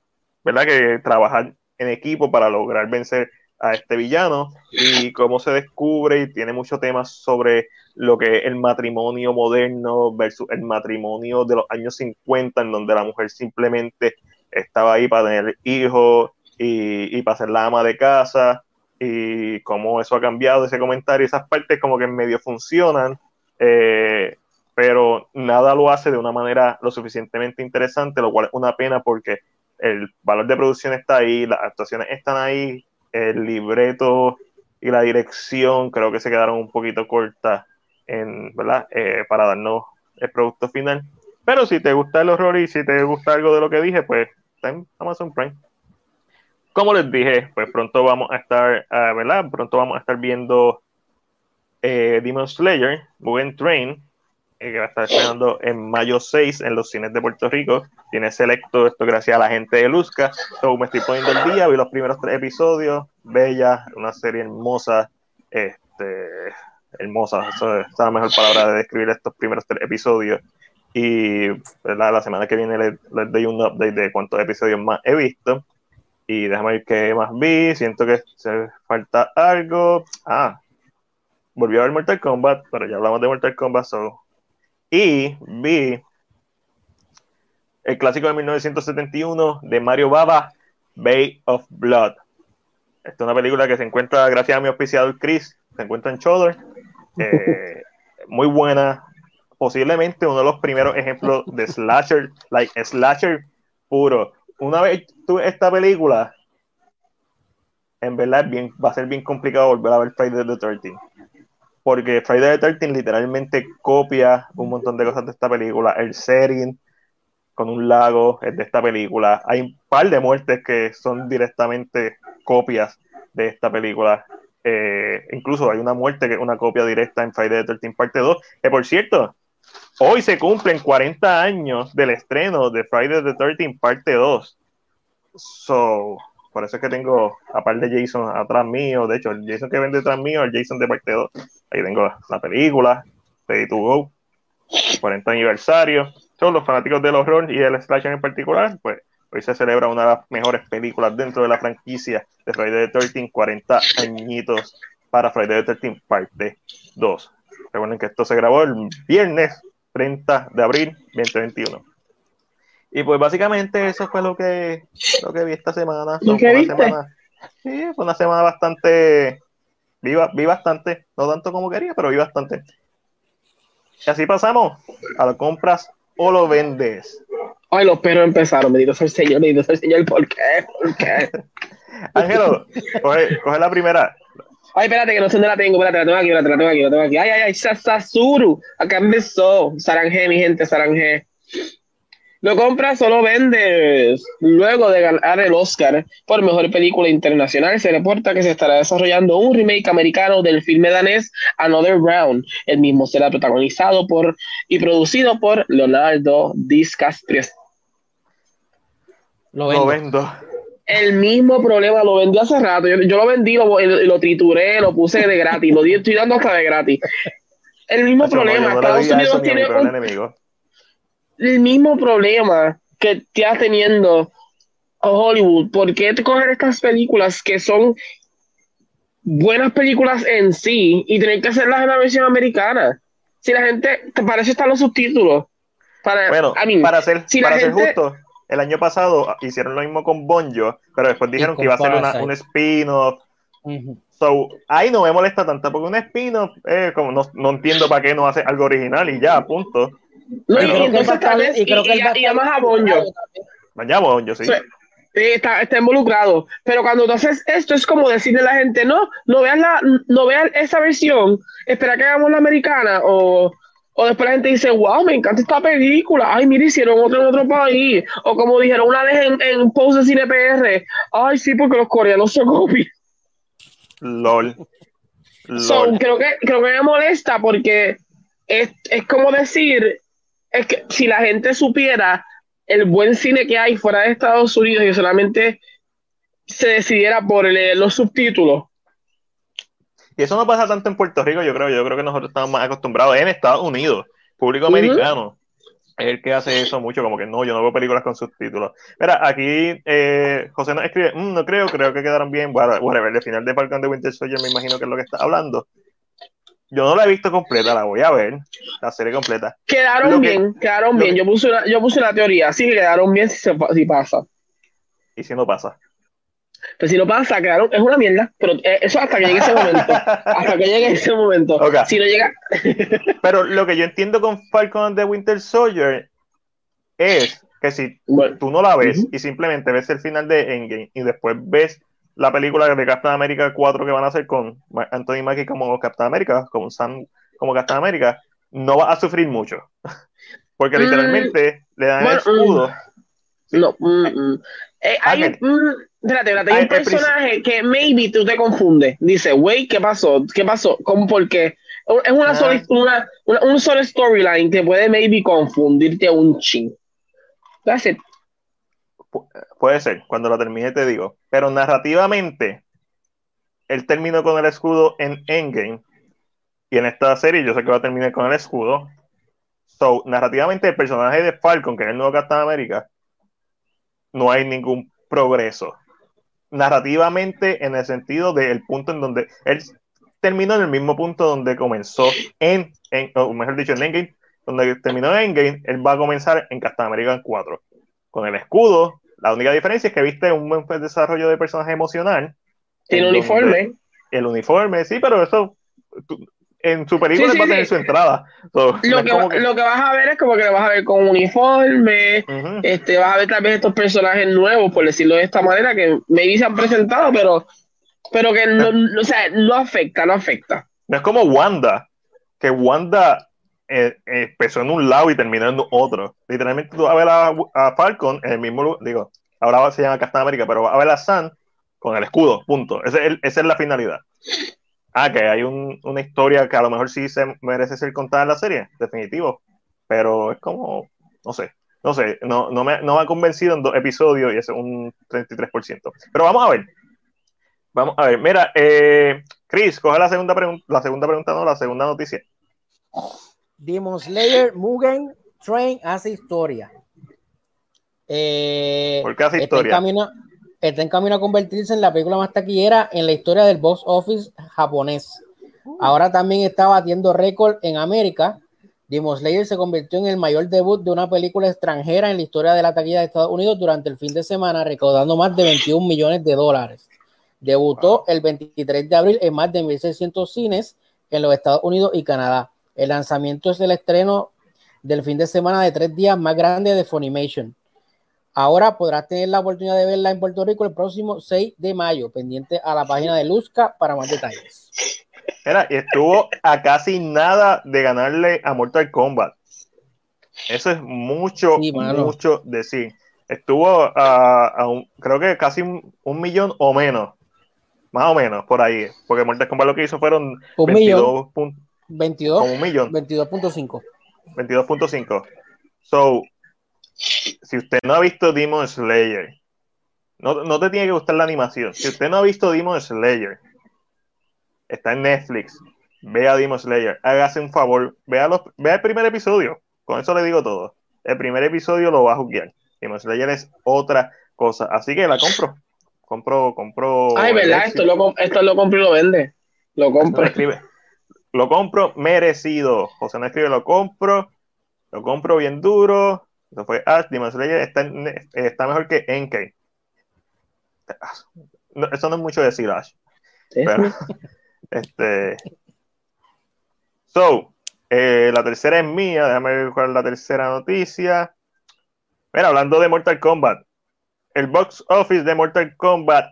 ¿verdad? Que trabajar en equipo para lograr vencer a este villano y cómo se descubre y tiene muchos temas sobre lo que es el matrimonio moderno versus el matrimonio de los años 50 en donde la mujer simplemente estaba ahí para tener hijos y, para ser la ama de casa y cómo eso ha cambiado ese comentario, esas partes como que en medio funcionan, eh, pero nada lo hace de una manera lo suficientemente interesante, lo cual es una pena porque el valor de producción está ahí, las actuaciones están ahí, el libreto y la dirección creo que se quedaron un poquito cortas en, ¿verdad? Eh, para darnos el producto final. Pero si te gusta el horror y si te gusta algo de lo que dije, pues está en Amazon Prime. Como les dije, pues pronto vamos a estar, uh, ¿verdad? Pronto vamos a estar viendo eh, Demon Slayer, Mugen Train, eh, que va a estar esperando en mayo 6 en los cines de Puerto Rico. Tiene selecto esto gracias a la gente de Luzca. So, me estoy poniendo el día, vi los primeros tres episodios. Bella, una serie hermosa. Este, hermosa, esa es la mejor palabra de describir estos primeros tres episodios. Y la semana que viene les, les, doy un update de cuántos episodios más he visto. Y déjame ver qué más vi. Siento que se falta algo. Ah, volví a ver Mortal Kombat, pero ya hablamos de Mortal Kombat, so y vi el clásico de 1971 de Mario Baba, Bay of Blood. Esta es una película que se encuentra, gracias a mi auspiciador Chris, se encuentra en Shoulder. Eh, muy buena, posiblemente uno de los primeros ejemplos de slasher, like slasher puro. Una vez tú esta película, en verdad bien, va a ser bien complicado volver a ver Friday the 13 porque Friday the 13 literalmente copia un montón de cosas de esta película. El setting con un lago es de esta película. Hay un par de muertes que son directamente copias de esta película. Eh, incluso hay una muerte que es una copia directa en Friday the 13 parte 2, que por cierto, hoy se cumplen 40 años del estreno de Friday the 13 parte 2. So, por eso es que tengo a par de Jason atrás mío. De hecho, el Jason que vende detrás mío, el Jason de parte 2. Ahí tengo la película, Ready to Go, 40 aniversario. Todos los fanáticos del horror y del slasher en particular, pues hoy se celebra una de las mejores películas dentro de la franquicia de Friday the 13, 40 añitos para Friday the 13, parte 2. Recuerden que esto se grabó el viernes 30 de abril 2021. Y pues básicamente eso fue lo que, lo que vi esta semana. ¿Y qué viste? Semana, sí, fue una semana bastante. Vi, vi bastante, no tanto como quería, pero vi bastante. Y así pasamos a las compras o lo vendes. Ay, los perros empezaron, me sea el Señor, bendito sea el Señor, ¿por qué? ¿Por qué? Ángelo, coge, coge, la primera. Ay, espérate, que no sé dónde la tengo, espérate, la tengo aquí, la tengo aquí, la tengo aquí. Ay, ay, ay, Sasasuru, acá empezó, Saranje, mi gente, Saranje. Lo compras solo vendes. Luego de ganar el Oscar por mejor película internacional, se reporta que se estará desarrollando un remake americano del filme danés Another Round. El mismo será protagonizado por y producido por Leonardo DiCaprio. Lo vendo. El mismo problema lo vendí hace rato. Yo, lo vendí, lo, lo, trituré, lo puse de gratis. Lo estoy dando hasta de gratis. El mismo problema. Estados Unidos tiene un, enemigo el mismo problema que está teniendo Hollywood. ¿Por qué coger estas películas que son buenas películas en sí y tener que hacerlas en la versión americana? Si la gente, ¿te parece están los subtítulos? Para, bueno, para ser, para ser justo, el año pasado hicieron lo mismo con Bonjo, pero después dijeron que iba a ser un spin-off. So, ahí no me molesta tanto, porque un spin-off, eh, como no, no, entiendo para qué no hace algo original y ya, punto. No, y, entonces tal vez, y, creo que y, y, además a Bonjo. Mañana Bonjo, sí. está, está, involucrado. Pero cuando tú haces esto, es como decirle a la gente, no, no vean, la, no vean esa versión, espera que hagamos la americana, o, o después la gente dice, wow, me encanta esta película, ay, mira, hicieron otro en otro país, o como dijeron una vez en, en post de Cine PR, ay, sí, porque los coreanos se copian. LOL. LOL. creo, que, creo que me molesta porque es, es como decir, es que si la gente supiera el buen cine que hay fuera de Estados Unidos y solamente se decidiera por leer los subtítulos. Y eso no pasa tanto en Puerto Rico, yo creo. Yo creo que nosotros estamos más acostumbrados en Estados Unidos, público americano. Es el que hace eso mucho, como que no, yo no veo películas con subtítulos. Mira, aquí eh, José nos escribe, mm, no creo, creo que quedaron bien. Bueno, whatever, el final de Falcon de Winter Soldier me imagino que es lo que está hablando. Yo no la he visto completa, la voy a ver, la serie completa. Quedaron bien, quedaron bien. yo, puse una, yo puse una teoría, sí, quedaron bien si, se, si pasa. ¿Y si no pasa? Pues si no pasa, quedaron, es una mierda, pero eh, eso hasta que llegue ese momento. hasta que llegue ese momento. Si no llega. pero lo que yo entiendo con Falcon de Winter Soldier es que si tú no la ves y simplemente ves el final de Endgame y después ves la película de Captain America 4 que van a hacer con Anthony Mackie como Captain America, como Sam como Captain America, no va a sufrir mucho. Porque mm. literalmente le dan el escudo. Mm, no, mm, eh, hay, espérate, espérate, hay un personaje que maybe tú te confundes. Dice, wey, ¿qué pasó? ¿Qué pasó? ¿Cómo por qué? Es una, sola, una, un solo storyline que puede maybe confundirte un ching. That's puede ser, cuando lo termine te digo. Pero narrativamente, él terminó con el escudo en Endgame. Y en esta serie yo sé que va a terminar con el escudo. So, narrativamente, el personaje de Falcon, que es el nuevo Captain América, no hay ningún progreso. Narrativamente, en el sentido del punto en donde él terminó en el mismo punto donde comenzó en, o mejor dicho, en Endgame, donde terminó en Endgame, él va a comenzar en Captain America 4 con el escudo. La única diferencia es que viste un buen desarrollo de personaje emocional. El uniforme. El uniforme, sí, pero eso. en su película Sí, sí, va a tener sí. su entrada. So, Lo que, lo que vas a ver es como que lo vas a ver con uniforme, este, vas a ver vez estos personajes nuevos, por decirlo de esta manera, que maybe se han presentado, pero, pero que no, no, o sea, no afecta, no afecta. No es como Wanda, que Wanda eh, empezó en un lado y terminó en otro. Literalmente tú vas a ver a, a Falcon en el mismo lugar, digo, ahora se llama Captain América, pero vas a ver a Sam con el escudo, punto. Ese es el- esa es la finalidad. Ah, que hay un- una historia que a lo mejor sí se merece ser contada en la serie, definitivo. Pero es como, no sé, no sé, no, no, me, no me ha convencido en dos episodios y es un 33%. Pero vamos a ver. Vamos a ver, mira, eh, Chris, coge la segunda pregunta, la segunda pregunta, no, la segunda noticia. Demon Slayer Mugen Train hace historia. Eh, ¿Por qué hace está historia? En camino, está en camino a convertirse en la película más taquillera en la historia del box office japonés. Ahora también está batiendo récord en América. Demon Slayer se convirtió en el mayor debut de una película extranjera en la historia de la taquilla de Estados Unidos durante el fin de semana, recaudando más de 21 millones de dólares. Debutó el 23 de abril en más de 1.600 cines en los Estados Unidos y Canadá. El lanzamiento es el estreno del fin de semana de tres días más grande de Funimation. Ahora podrás tener la oportunidad de verla en Puerto Rico el próximo 6 de mayo, pendiente a la página de Luzca para más detalles. Era, y estuvo a casi nada de ganarle a Mortal Kombat. Eso es mucho, Sí, mucho decir. Estuvo a, a un- creo que casi un, un millón o menos. Más o menos, por ahí. Porque Mortal Kombat lo que hizo fueron Un 22 pun- 22, como un millón. 22.5. 22.5. So, si usted no ha visto Demon Slayer, no, no te tiene que gustar la animación. Si usted no ha visto Demon Slayer, está en Netflix, vea Demon Slayer, hágase un favor, vea, los, vea el primer episodio. Con eso le digo todo. El primer episodio lo va a juzgar. Demon Slayer es otra cosa. Así que la compro. Compro, compro. Ay, ¿verdad? Esto lo, com- esto lo compro y lo vende. Lo compro. escribe. Lo compro merecido. José no escribe, lo compro. Lo compro bien duro. Eso fue Ash. Demon Slayer está, está mejor que NK. No, eso no es mucho decir, Ash. Pero, este. So, eh, la tercera es mía. Déjame ver cuál es la tercera noticia. Mira, hablando de Mortal Kombat. El box office de Mortal Kombat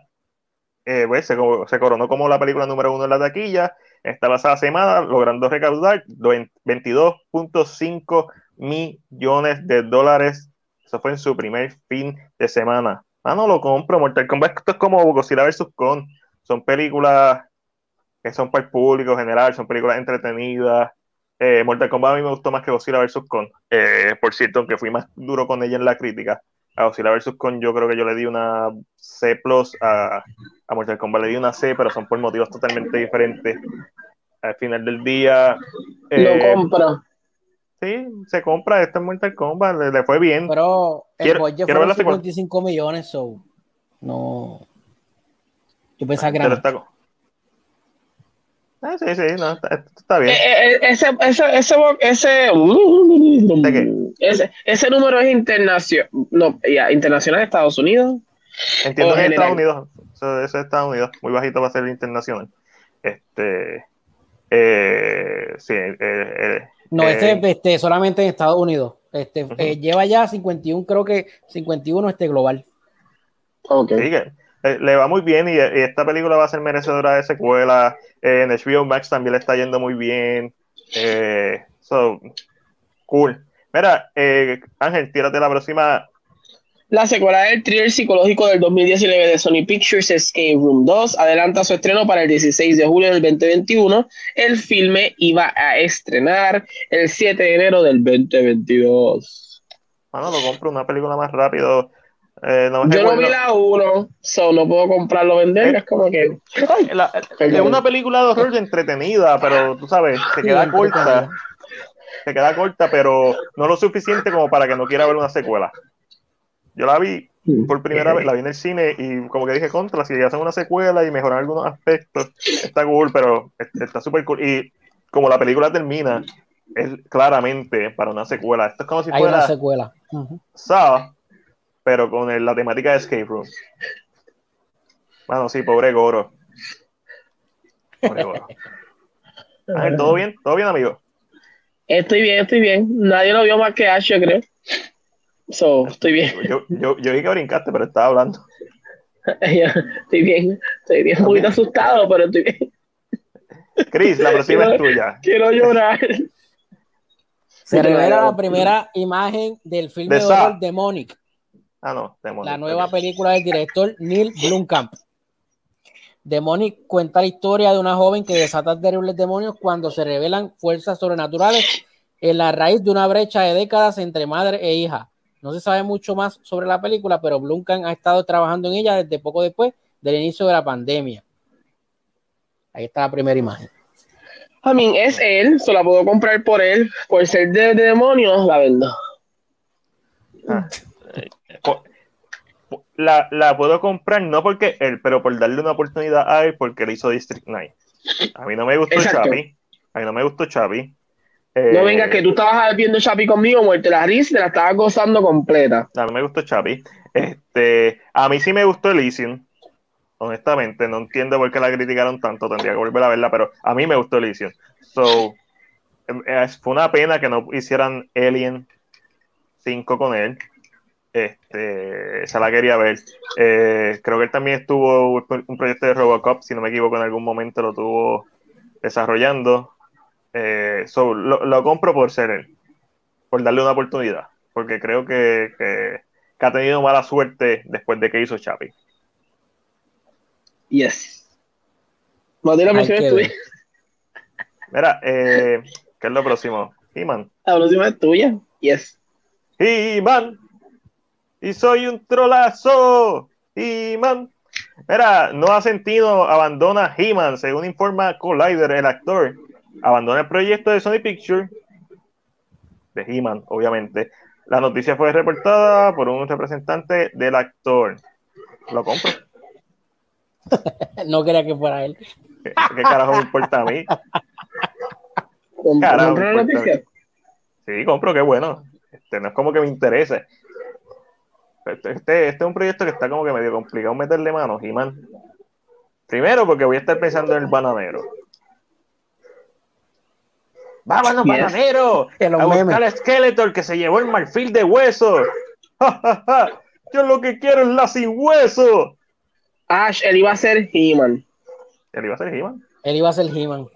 eh, pues, se, se coronó como la película número uno en la taquilla esta pasada semana, logrando recaudar 22.5 millones de dólares. Eso fue en su primer fin de semana. Ah, no lo compro. Mortal Kombat esto es como Godzilla vs. Kong. Son películas que son para el público general, son películas entretenidas. Eh, Mortal Kombat a mí me gustó más que Godzilla vs. Kong. Eh, por cierto, aunque fui más duro con ella en la crítica. A Godzilla vs. Kong yo creo que yo le di una C+, a, a Mortal Kombat le di una C, pero son por motivos totalmente diferentes. Al final del día, eh, Lo compro. sí, se compra esto en Mortal Kombat, le, le fue bien. Pero el Quiero- budget quiero secuela. 55 millones, so no. Yo pensaba que era. Ah, sí, sí, no, está, está bien. Eh, eh, ese, ese, ese, ese, qué? ese, ese número es internacional, no, ya, internacional de Estados Unidos. Entiendo que en general. Estados Unidos, eso, eso es Estados Unidos, muy bajito va a ser el internacional. Este, eh, sí, eh, eh, No, eh, este, este solamente en Estados Unidos. Este Ujú. eh, lleva ya 51, creo que 51 este global. Ok. Sí, que, eh, le va muy bien y, y esta película va a ser merecedora de secuela. Eh, en HBO Max también le está yendo muy bien. Eh, so, cool. Mira, eh, Ángel, tírate la próxima. La secuela del thriller psicológico del 2019 de Sony Pictures Escape Room 2 adelanta su estreno para el 16 de julio del 2021. El filme iba a estrenar el 7 de enero del 2022. Bueno, lo compro una película más rápido. Eh, no Yo no vi la 1, so no puedo comprarlo o venderlo. Es como que. Ay, La- es una película de horror entretenida, pero tú sabes, se queda corta. Se queda corta, pero no lo suficiente como para que no quiera ver una secuela. Yo la vi por primera vez, la vi en el cine y como que dije contra, si hacen una secuela y mejoran algunos aspectos, está cool, pero est- está súper cool. Y como la película termina, es claramente para una secuela. Esto es como si Hay una fuera secuela. Ujú. Saw, pero con el- la temática de Escape Room. Bueno, sí, pobre Goro. Pobre Goro. Ángel, ¿todo bien? ¿Todo bien, amigo? Estoy bien, estoy bien. Nadie lo vio más que Ash, yo creo. So, estoy bien. Yo, yo, yo vi que brincaste, pero estaba hablando. estoy bien, estoy bien, un poquito asustado, pero estoy bien. Chris, la próxima es tuya. Quiero llorar. Se revela la primera imagen del filme de, de horror Demonic. Ah, no, Demonic. La nueva película del director Neil Blomkamp. Demonic cuenta la historia de una joven que desata terribles demonios cuando se revelan fuerzas sobrenaturales en la raíz de una brecha de décadas entre madre e hija. No se sabe mucho más sobre la película, pero Blumkamp ha estado trabajando en ella desde poco después del inicio de la pandemia. Ahí está la primera imagen. A mí es él, solo la puedo comprar por él, por ser de, demonios, la verdad. Ah, eh, la, la, puedo comprar no porque él, pero por darle una oportunidad a él porque le hizo District 9. A mí no me gustó Chapi. A mí no me gustó Chapi. No venga, que tú estabas viendo Chapi conmigo, muerte la risa, te la estabas gozando completa. A mí me gustó Chapi. Este, a mí sí me gustó Elysium. Honestamente, no entiendo por qué la criticaron tanto. Tendría que volver a verla, pero a mí me gustó Elysium. So, em, fue una pena que no hicieran Alien 5 con él. Este, esa la quería ver. Eh, creo que él también estuvo un proyecto de Robocop, si no me equivoco, en algún momento lo tuvo desarrollando. Eh, lo, compro por ser él, por darle una oportunidad, porque creo que, que, ha tenido mala suerte después de que hizo Chapi. Yes. Mira, eh, ¿qué es lo próximo? He-Man. La próxima es tuya. Yes. He-Man y soy un trolazo. He-Man. Mira, no sentido abandona He-Man, según informa Collider, el actor. Abandona el proyecto de Sony Pictures, de He-Man, obviamente. La noticia fue reportada por un representante del actor. Lo compro. no quería que fuera él. ¿Qué, carajo me importa a mí? ¿Compro la noticia? Sí, compro, qué bueno. Este, no es como que me interese. Este, este, este, es un proyecto que está como que medio complicado meterle manos, y man. Primero, porque voy a estar pensando en el bananero. ¡Vámonos, yes. bananero! a buscar el Skeletor que se llevó el marfil de hueso. Yo lo que quiero es la sin hueso. Ash, él iba a ser He-Man. ¿Él iba a ser He-Man? Él iba a ser He-Man.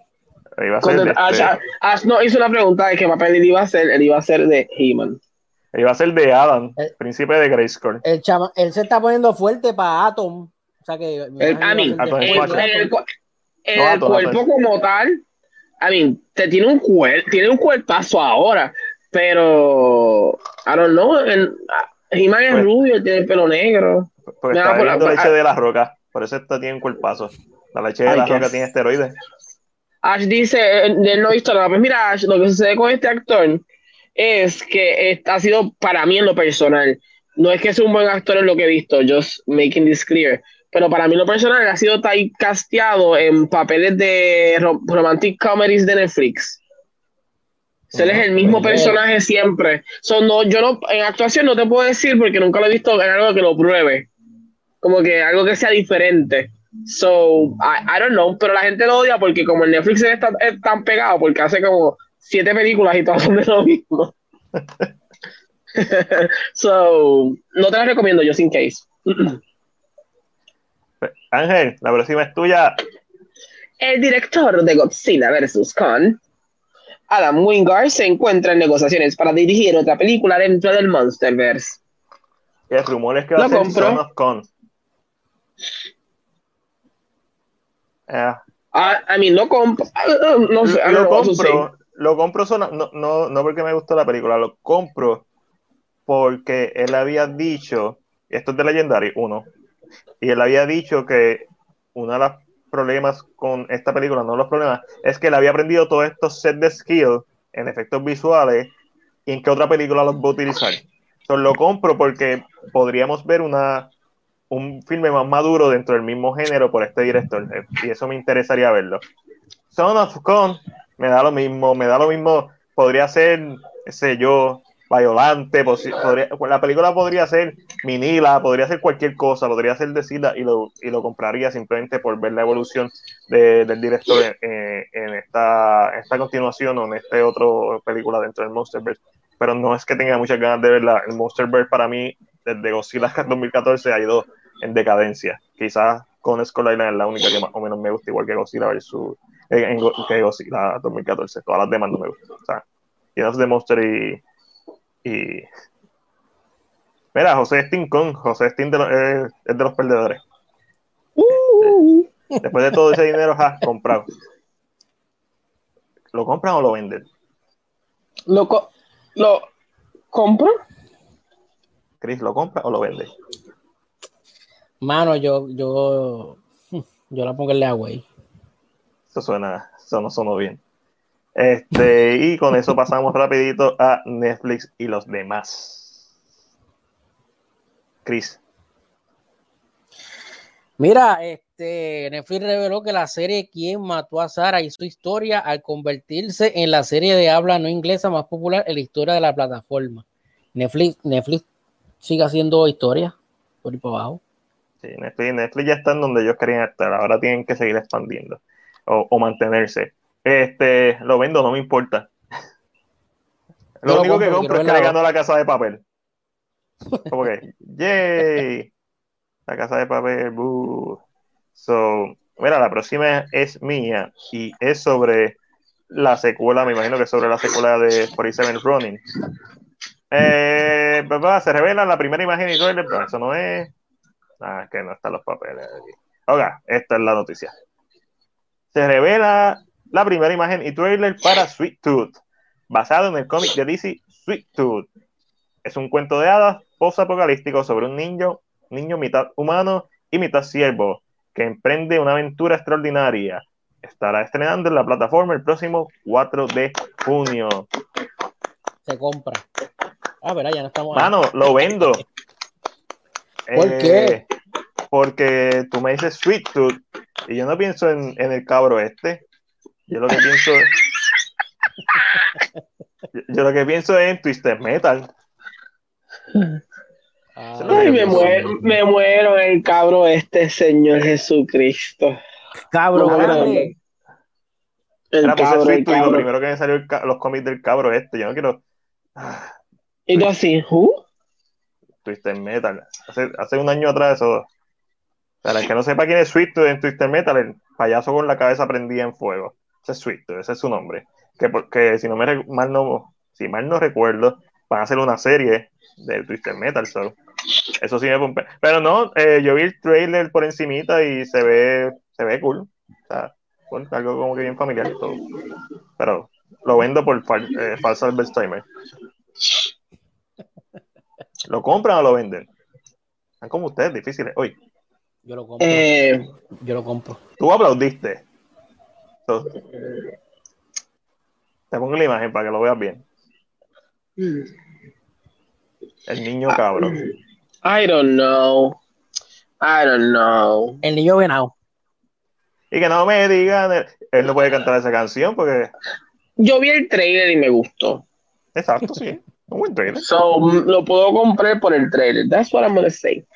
Ash, Ash, no hizo una pregunta de qué papel él iba a ser. Él iba a ser de He-Man. Iba a ser de Adam, el, príncipe de Grayskull. El chama, él se está poniendo fuerte para Atom. O sea que. El, a mí, el, el, el cuerpo como tal, a mí, te tiene un cuerpo, tiene un cuerpazo ahora, pero. I don't know. El, He-Man es pues, rubio, tiene el pelo negro. Porque está por la leche de la roca, por eso está, tiene un cuerpazo. La leche de la roca tiene esteroides. Ash dice, él no ha visto nada. Pues mira, Ash, lo que sucede con este actor es que ha sido para mí en lo personal. No es que sea un buen actor en lo que he visto, just making this clear. Pero para mí lo personal ha sido casteado en papeles de romantic comedies de Netflix. Él es el mismo personaje siempre. So, no, yo no, en actuación no te puedo decir porque nunca lo he visto en algo que lo pruebe. Como que algo que sea diferente. So, I, don't know, pero la gente lo odia porque como el Netflix está, es tan pegado, porque hace como siete películas y todas son de lo mismo. so, no te las recomiendo, yo sin case. Ángel, la próxima es tuya. El director de Godzilla vs. Kong, Adam Wingard, se encuentra en negociaciones para dirigir otra película dentro del Monsterverse. El rumor es que va a ser Son of Kong. Ah, I mean, no compro. No sé, lo compro lo compro no, no, no porque me gustó la película, lo compro porque él había dicho, esto es de Legendary, uno, y él había dicho que uno de los problemas con esta película, no los problemas, es que él había aprendido todos estos sets de skills en efectos visuales y en qué otra película los va a utilizar. Entonces lo compro porque podríamos ver una un filme más maduro dentro del mismo género por este director y eso me interesaría verlo. Son of Con me da lo mismo, me da lo mismo, podría ser, sé yo, Violante, podría, la película podría ser Minila, podría ser cualquier cosa, podría ser decida y lo, y lo compraría simplemente por ver la evolución del director en, esta, esta continuación o en esta otra película dentro del Monsterverse. Pero no es que tenga muchas ganas de verla. El Monsterverse para mí, desde Godzilla 2014, ha ido en decadencia. Quizás con Skull Island es la única que más o menos me gusta, igual que Godzilla versus en, que Godzilla 2014. Todas las demás no me gustan. O sea, de Monster y y. Mira, José Stincon, José Stin eh, es de los perdedores. Uh. Después de todo ese dinero, has comprado. ¿Lo compran o lo venden? Lo, lo compro. Chris, ¿lo compra o lo vende? Mano, yo, yo, yo la pongo en la güey. Eso suena, eso no sonó bien. Este, y con eso pasamos rapidito a Netflix y los demás. Chris. Mira, este, Netflix reveló que la serie Quién mató a Sara y su historia al convertirse en la serie de habla no inglesa más popular en la historia de la plataforma. Netflix, Netflix sigue haciendo historia por ahí por abajo. Sí, Netflix, Netflix ya está en donde ellos querían estar, ahora tienen que seguir expandiendo o mantenerse. Este, lo vendo, no me importa. Lo único que compro es que le ganó la casa de papel. Como que, yay, la casa de papel, So, mira, la próxima es mía y es sobre la secuela, me imagino que sobre la secuela de 47 Running. Eh, se revela la primera imagen y trailer, pero eso no es. Ah, es que no están los papeles aquí. Oiga, esta es la noticia. Se revela la primera imagen y trailer para Sweet Tooth, basado en el cómic de DC Sweet Tooth. Es un cuento de hadas post-apocalíptico sobre un niño, niño mitad humano y mitad ciervo, que emprende una aventura extraordinaria. Estará estrenando en la plataforma el próximo 4 de junio. Se compra. Ah, verá, ya no estamos. Mano, lo vendo. ¿Por qué? Eh, porque tú me dices Sweet Tooth y yo no pienso en, en el cabro este. Yo lo que pienso. yo, lo que pienso es en Twisted Metal. Ay, me, muero, me muero el cabro este, Señor Jesucristo. Cabro, grande. El Era cabro, el cabro. lo primero que me salió los cómics del cabro este. Yo no quiero. ¿Y tú así? ¿Who? Twisted Metal. Hace, hace un año atrás eso. Para el que no sepa quién es Sweet en Twisted Metal, el payaso con la cabeza prendida en fuego. Ese es Sweet, ese es su nombre. Que, que si no me mal no, si mal no recuerdo, van a hacer una serie de Twister Metal. Eso sí me pompe. Pero no, eh, yo vi el trailer por encimita y se ve, se ve cool. O sea, algo como que bien familiar. Todo. Pero lo vendo por eh, falso Albert Timer. ¿Lo compran o lo venden? Están como ustedes, difíciles. Hoy. Yo lo compro. Eh, yo lo compro. Tú aplaudiste. Te pongo la imagen para que lo veas bien. El niño cabrón. I don't know. I don't know. El niño venado. Y que no me digan, él no puede cantar esa canción porque. Yo vi el trailer y me gustó. Exacto, sí. Un buen trailer. So, lo puedo comprar por el trailer. That's what I'm gonna say.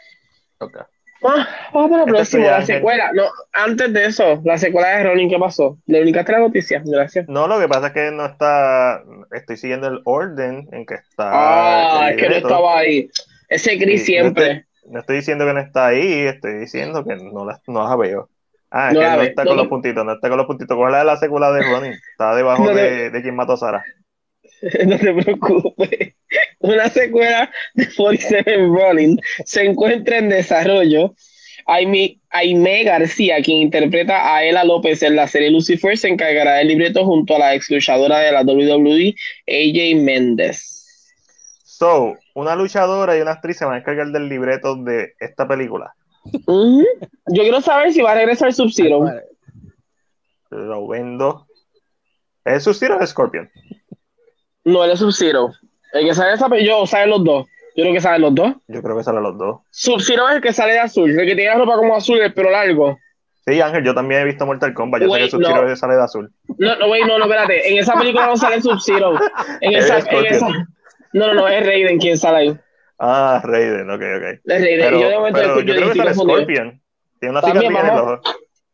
Okay. Ah, vamos para la próxima, la secuela. No, antes de eso, la secuela de Ronin, ¿qué pasó? ¿Le única la noticia? Gracias. No, lo que pasa es que no está. Estoy siguiendo el orden en que está. Ah, es que no estaba ahí. Ese gris siempre. No estoy, diciendo que no está ahí, estoy diciendo que no la, no la veo. Ah, es que no está con los puntitos, no está con los puntitos. ¿Cuál es la secuela de Ronin? Está debajo de, de quien mató a Sara. no te preocupes. Una secuela de 47 Rolling se encuentra en desarrollo. Aime, Aime García, quien interpreta a Ella López en la serie Lucifer, se encargará del libreto junto a la ex luchadora de la WWE, AJ Méndez. So, una luchadora y una actriz se van a encargar del libreto de esta película. Yo quiero saber si va a regresar Sub-Zero. Lo vendo. ¿Es Sub-Zero o Scorpion? No, él es Sub-Zero. El que sale esa yo salen los dos. Yo creo que salen los dos. Yo creo que salen los dos. Sub-Zero es el que sale de azul, el que tiene la ropa como azul, el pelo largo. Sí, Ángel, yo también he visto Mortal Kombat. Yo sé que Sub-Zero no. sale de azul. No, no, güey, no, no, espérate. En esa película no sale Sub-Zero. En esa, en esa, No, no, no, es Raiden quien sale ahí. Ah, Raiden, ok, ok. Es Raiden. Pero, yo de momento pero yo creo que sale. Scorpion. Tiene una cicatriz en el ojo.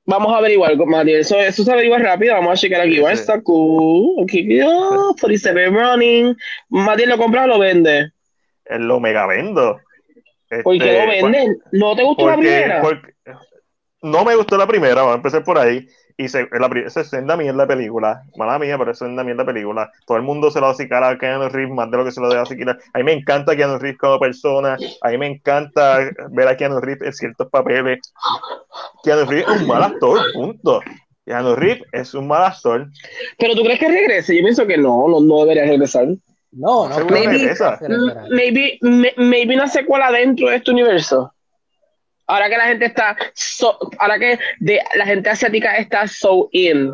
Vamos a averiguar, Mati. Eso, eso se averigua rápido. Vamos a checar aquí. Sí. está cool? Okay. Oh, 47 running. Mati lo compra o lo vende. Él lo mega vendo. ¿Por qué Este, lo venden? ¿No te gustó la porque, primera? porque- no me gustó la primera, vamos a empezar por ahí. Y se, la, es senda mierda película. Mala mía, pero es senda mierda película. Todo el mundo se lo hace cara a Keanu Reeves más de lo que se lo debe hacer. A mí me encanta Keanu Reeves como persona. A mí me encanta ver a Keanu Reeves en ciertos papeles. Keanu Reeves es un mal actor, punto. Keanu Reeves es un mal actor. Pero tú crees que regrese? Yo pienso que no, no, no debería regresar. No, no. Maybe, me- maybe una secuela dentro de este universo. Ahora que la gente está, ahora que la gente asiática está so in.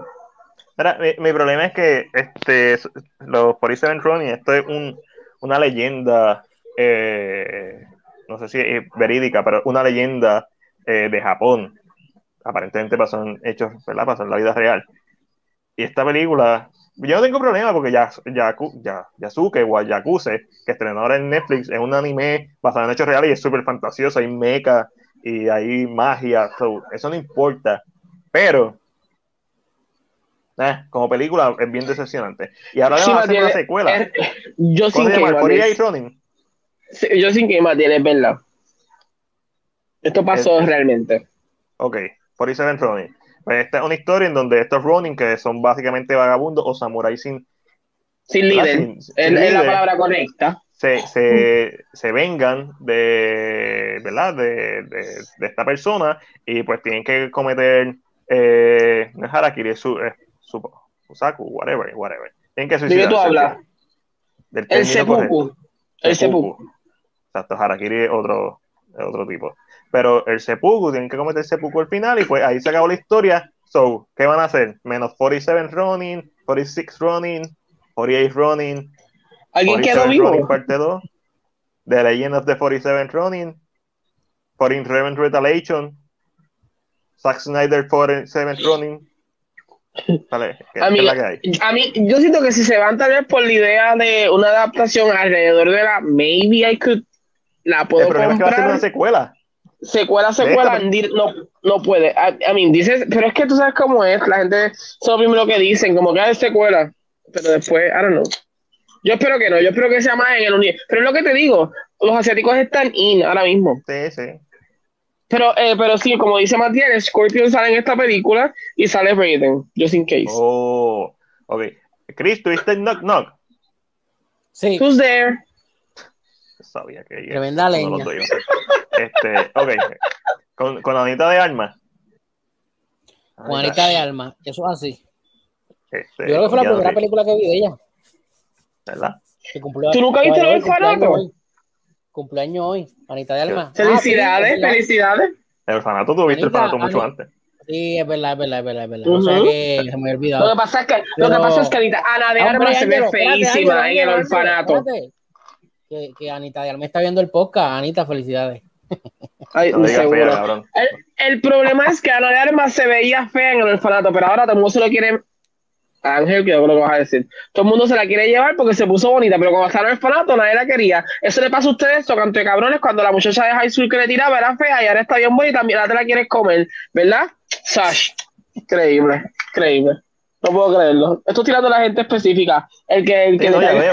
Mi, problema es que este, los 47 Ronin, esto es un, una leyenda, eh, no sé si es verídica, pero una leyenda eh, de Japón. Aparentemente pasó en hechos, ¿verdad? Pasó en la vida real. Y esta película, yo no tengo problema porque ya, ya, ya, Yasuke o Yakuse, que estrenó ahora en Netflix, es un anime basado en hechos reales y es súper fantasioso, hay mecha y hay magia, so, eso no importa. Pero eh, como película es bien decepcionante. Y ahora le Sí, van a hacer una secuela. es- yo sin ¿Cómo se que llama? Matiel, 48 Ronin. sí, yo sin que Matiel, es verdad. Esto pasó Es- realmente. Ok, 47 Ronin. Pues esta es una historia en donde estos Ronin, que son básicamente vagabundos o samuráis sin, Sin líder. Sin- sin es, es la palabra correcta. Se, se, se vengan de, ¿verdad? De, de, de esta persona y pues tienen que cometer eh, harakiri, su, es su, Susaku, whatever, whatever. Tienen que ¿De qué suicidarse. tú hablas? Del El seppuku. El seppuku. Exacto, Harakiri es otro, otro tipo. Pero el seppuku, tienen que cometer seppuku al final y pues ahí se acabó la historia. So, ¿qué van a hacer? Menos 47 running, 46 running, 48 running, ¿Alguien quedó 47 vivo? parte 2, The Legend of the 47 running, 47 Retaliation, Zack Snyder 47 running. Vale, ¿qué, A mí, es la que hay? a mí, yo siento que si se van tal vez por la idea de una adaptación alrededor de la Maybe I could, la puedo El problema es que va a ser una comprar. secuela. Secuela, secuela, no, no puede. I mean, dices, pero es que tú sabes cómo es, la gente, eso es lo primero que dicen, como que hay secuela, pero después, I don't know. Yo espero que no, yo espero que sea más en el universo. Pero es lo que te digo, los asiáticos están in ahora mismo. Sí, sí. Pero, eh, pero sí, como dice Matías, Scorpion sale en esta película y sale Raiden, just in case. Oh, ok. Chris, ¿tuviste el Knock Knock? Sí, Who's there? Sabía que Tremenda de los leña. ser. Este, ok. Con, con Anita de Armas. Juanita de Alma, eso es así. Este, Yo creo que fue la primera película que vi de ella. ¿Verdad? ¿Tú nunca viste By the way, el orfanato? cumpleaños hoy. Cumpleaños hoy, Anita de Alma. Felicidades, Ah, sí, es verdad. felicidades. El orfanato, tú viste el orfanato mucho Anita. antes. Sí, es verdad, es verdad, es verdad, es verdad. O sea Ujú. que se me había Lo olvidado. que pasa es que, lo que Pero- pasa es que Anita, Ana de hombre, Armas se ve feísima en el orfanato. Que, que Anita de Alma está viendo el podcast. Anita, felicidades. Ay, No digas seguro. fea, cabrón. El, el problema es que Ana de Armas se veía fea en el orfanato, pero ahora todo el mundo se lo quiere. Ángel, que yo creo que vas a decir. Todo el mundo se la quiere llevar porque se puso bonita, pero cuando estaba en el orfanato nadie la quería. Eso le pasa a ustedes, tocante cabrones, cuando la muchacha de high school que le tiraba era fea y ahora está bien bonita, también la te la quieres comer, ¿verdad? Sash. Increíble, increíble. No puedo creerlo. Estoy tirando a la gente específica. El que, el que Sí, no, ya veo.